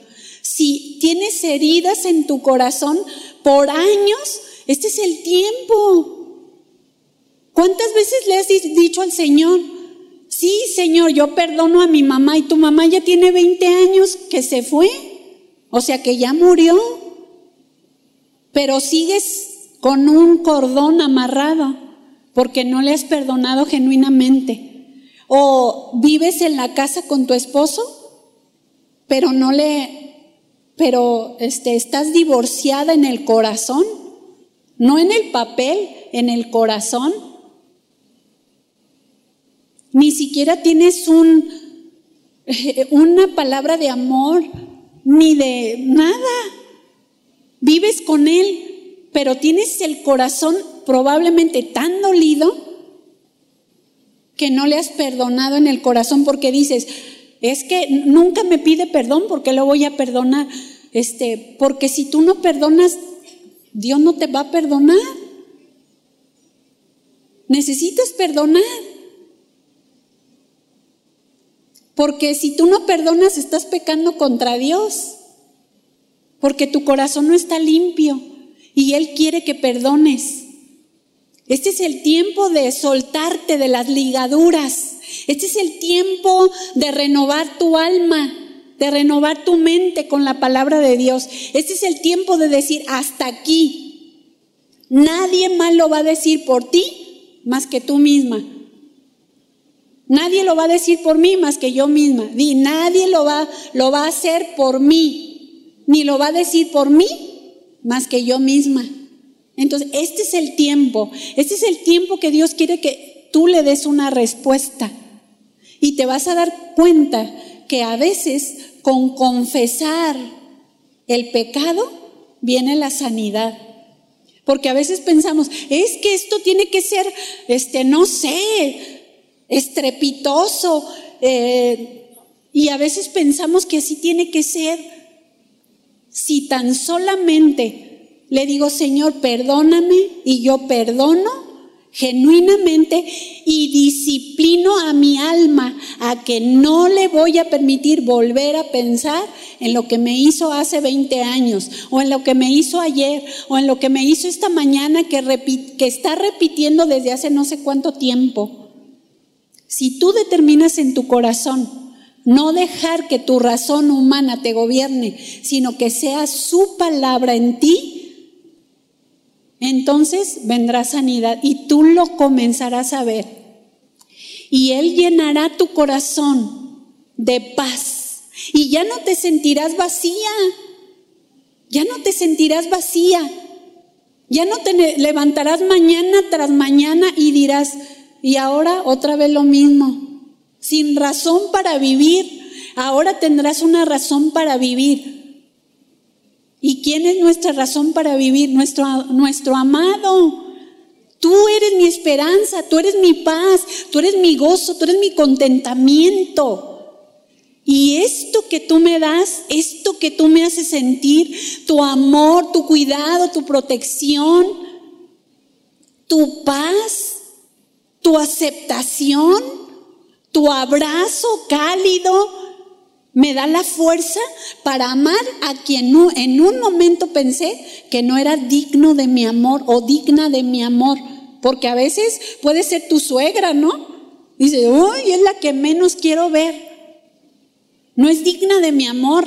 Si tienes heridas en tu corazón por años, este es el tiempo. ¿Cuántas veces le has dicho al Señor, sí Señor, yo perdono a mi mamá y tu mamá ya tiene 20 años que se fue? O sea que ya murió, pero sigues con un cordón amarrado porque no le has perdonado genuinamente. O vives en la casa con tu esposo, pero no le, pero este, estás divorciada en el corazón, no en el papel, en el corazón. Ni siquiera tienes un, una palabra de amor, ni de nada. Vives con él, pero tienes el corazón probablemente tan dolido que no le has perdonado en el corazón porque dices, es que nunca me pide perdón porque lo voy a perdonar. Este, porque si tú no perdonas, Dios no te va a perdonar. Necesitas perdonar. Porque si tú no perdonas, estás pecando contra Dios. Porque tu corazón no está limpio y Él quiere que perdones. Este es el tiempo de soltarte de las ligaduras. Este es el tiempo de renovar tu alma, de renovar tu mente con la palabra de Dios. Este es el tiempo de decir, hasta aquí. Nadie más lo va a decir por ti más que tú misma. Nadie lo va a decir por mí más que yo misma. Di, nadie lo va, lo va a hacer por mí, ni lo va a decir por mí más que yo misma. Entonces, este es el tiempo, este es el tiempo que Dios quiere que tú le des una respuesta. Y te vas a dar cuenta que a veces con confesar el pecado viene la sanidad. Porque a veces pensamos, es que esto tiene que ser, este, no sé, estrepitoso. Eh, y a veces pensamos que así tiene que ser. Si tan solamente le digo, Señor, perdóname y yo perdono genuinamente y disciplino a mi alma a que no le voy a permitir volver a pensar en lo que me hizo hace 20 años o en lo que me hizo ayer o en lo que me hizo esta mañana que, que está repitiendo desde hace no sé cuánto tiempo. Si tú determinas en tu corazón no dejar que tu razón humana te gobierne, sino que sea su palabra en ti, entonces vendrá sanidad y tú lo comenzarás a ver. Y Él llenará tu corazón de paz. Y ya no te sentirás vacía. Ya no te sentirás vacía. Ya no te levantarás mañana tras mañana y dirás, y ahora otra vez lo mismo. Sin razón para vivir. Ahora tendrás una razón para vivir. ¿Y quién es nuestra razón para vivir? Nuestro, nuestro amado. Tú eres mi esperanza, tú eres mi paz, tú eres mi gozo, tú eres mi contentamiento. Y esto que tú me das, esto que tú me haces sentir, tu amor, tu cuidado, tu protección, tu paz, tu aceptación, tu abrazo cálido, me da la fuerza para amar a quien en un momento pensé que no era digno de mi amor o digna de mi amor. Porque a veces puede ser tu suegra, ¿no? Dice, uy, es la que menos quiero ver. no es digna de mi amor.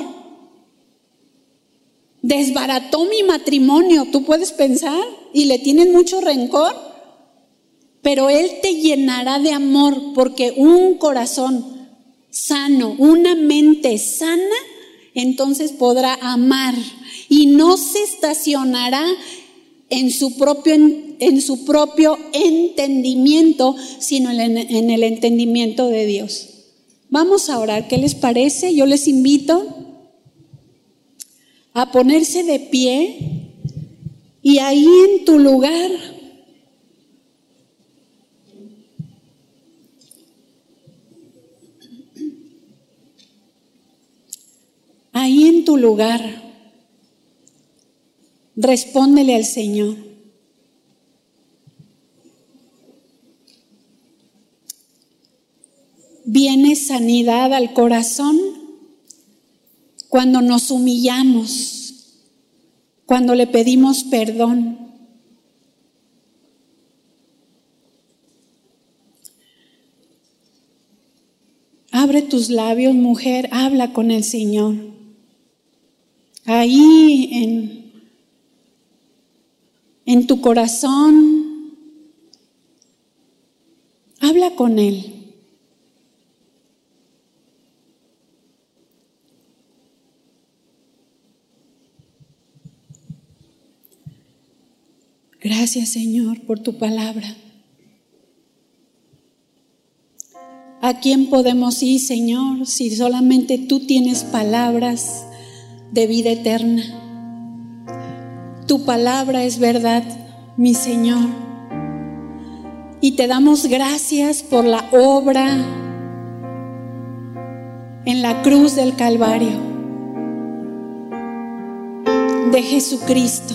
Desbarató mi matrimonio, tú puedes pensar, y le tienen mucho rencor, pero Él te llenará de amor porque un corazón sano, una mente sana, entonces podrá amar y no se estacionará en su propio, en su propio entendimiento, sino en, en el entendimiento de Dios. Vamos a orar, ¿qué les parece? Yo les invito a ponerse de pie y ahí en tu lugar ahí en tu lugar respóndele al Señor. Viene sanidad al corazón cuando nos humillamos, cuando le pedimos perdón. Abre tus labios, mujer, habla con el Señor. Ahí en en tu corazón. Habla con Él. Gracias Señor por tu palabra. ¿A quién podemos ir, Señor, si solamente tú tienes palabras de vida eterna? Tu palabra es verdad, mi Señor. Y te damos gracias por la obra en la cruz del Calvario de Jesucristo.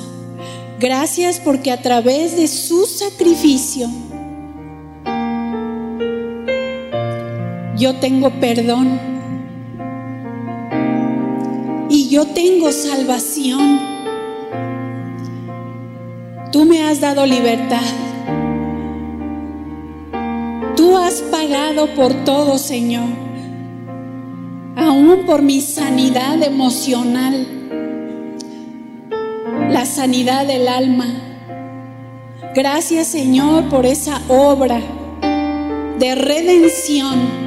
Gracias porque a través de su sacrificio yo tengo perdón yo tengo salvación. Tú me has dado libertad. Tú has pagado por todo, Señor. Aún por mi sanidad emocional. La sanidad del alma. Gracias, Señor, por esa obra de redención.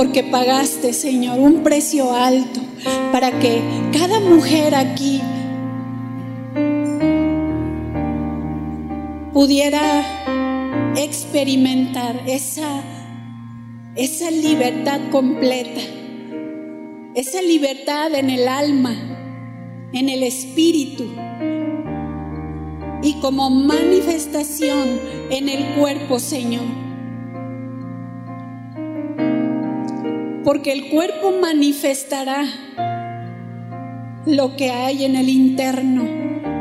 Porque pagaste, Señor, un precio alto para que cada mujer aquí pudiera experimentar esa, esa libertad completa, esa libertad en el alma, en el espíritu y como manifestación en el cuerpo, Señor. Porque el cuerpo manifestará lo que hay en el interno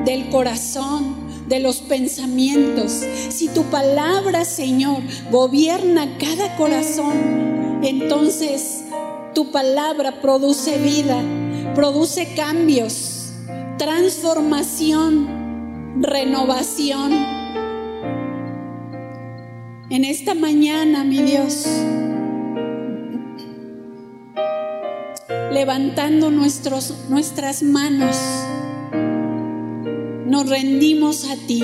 del corazón, de los pensamientos. Si tu palabra, Señor, gobierna cada corazón, entonces tu palabra produce vida, produce cambios, transformación, renovación. En esta mañana, mi Dios, levantando nuestros, nuestras manos, nos rendimos a ti.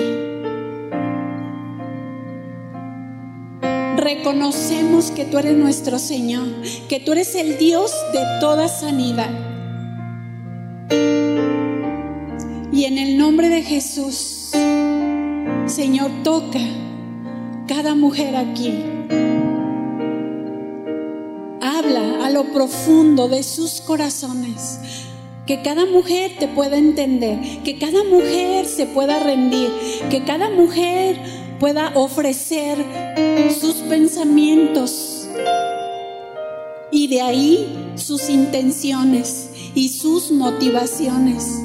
Reconocemos que tú eres nuestro Señor, que tú eres el Dios de toda sanidad. Y en el nombre de Jesús, Señor, toca cada mujer aquí lo profundo de sus corazones. Que cada mujer te pueda entender, que cada mujer se pueda rendir, que cada mujer pueda ofrecer sus pensamientos y de ahí sus intenciones y sus motivaciones.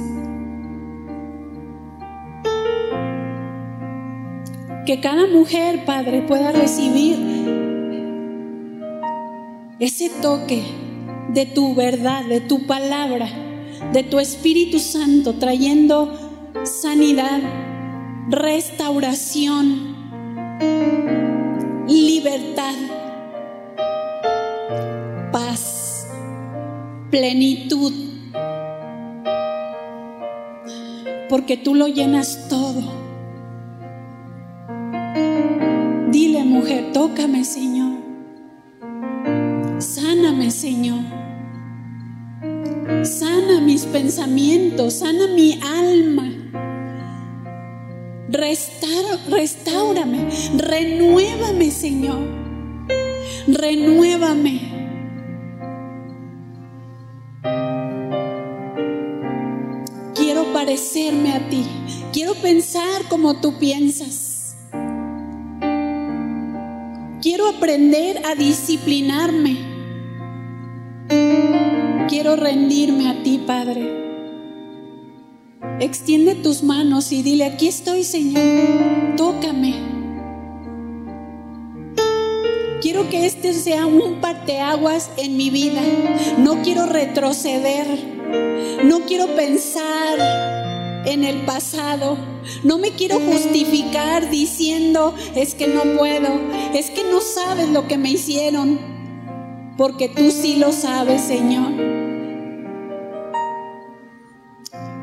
Que cada mujer, Padre, pueda recibir ese toque de tu verdad, de tu palabra, de tu Espíritu Santo, trayendo sanidad, restauración, libertad, paz, plenitud. Porque tú lo llenas todo. Dile, mujer, tócame, Señor. Señor. Sana mis pensamientos, sana mi alma. restaurame, renuévame, Señor. Renuévame. Quiero parecerme a ti. Quiero pensar como tú piensas. Quiero aprender a disciplinarme. Quiero rendirme a ti, Padre. Extiende tus manos y dile, aquí estoy, Señor. Tócame. Quiero que este sea un parteaguas en mi vida. No quiero retroceder. No quiero pensar en el pasado. No me quiero justificar diciendo, es que no puedo, es que no sabes lo que me hicieron, porque tú sí lo sabes, Señor.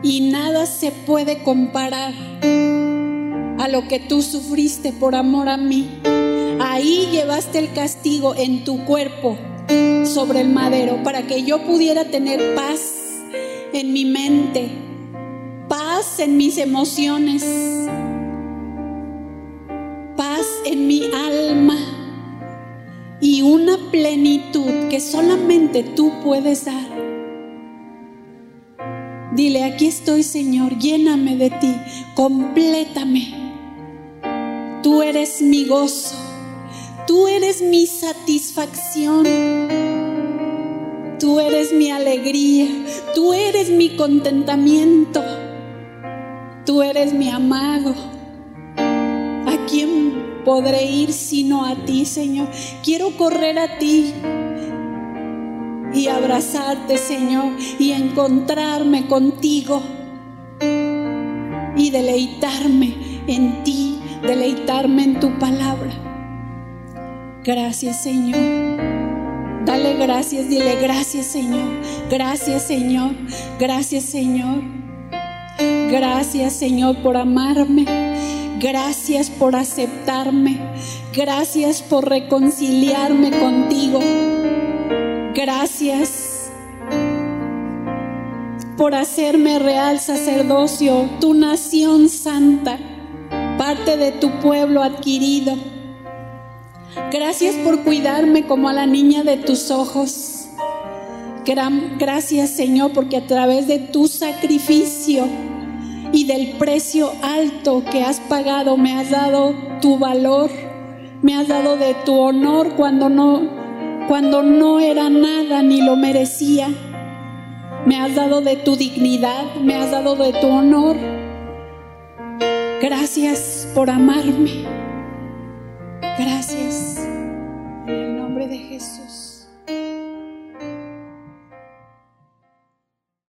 Y nada se puede comparar a lo que tú sufriste por amor a mí. Ahí llevaste el castigo en tu cuerpo sobre el madero para que yo pudiera tener paz en mi mente, paz en mis emociones, paz en mi alma y una plenitud que solamente tú puedes dar. Dile, aquí estoy Señor, lléname de ti, complétame. Tú eres mi gozo, tú eres mi satisfacción. Tú eres mi alegría, tú eres mi contentamiento, tú eres mi amado. ¿A quién podré ir sino a ti, Señor? Quiero correr a ti y abrazarte, Señor, y encontrarme contigo y deleitarme en ti, deleitarme en tu palabra. Gracias, Señor. Dale gracias, dile gracias Señor, gracias Señor, gracias Señor. Gracias Señor por amarme, gracias por aceptarme, gracias por reconciliarme contigo, gracias por hacerme real sacerdocio, tu nación santa, parte de tu pueblo adquirido. Gracias por cuidarme como a la niña de tus ojos. Gracias Señor porque a través de tu sacrificio y del precio alto que has pagado me has dado tu valor, me has dado de tu honor cuando no cuando no era nada ni lo merecía. Me has dado de tu dignidad, me has dado de tu honor. Gracias por amarme. Gracias. En el nombre de Jesús.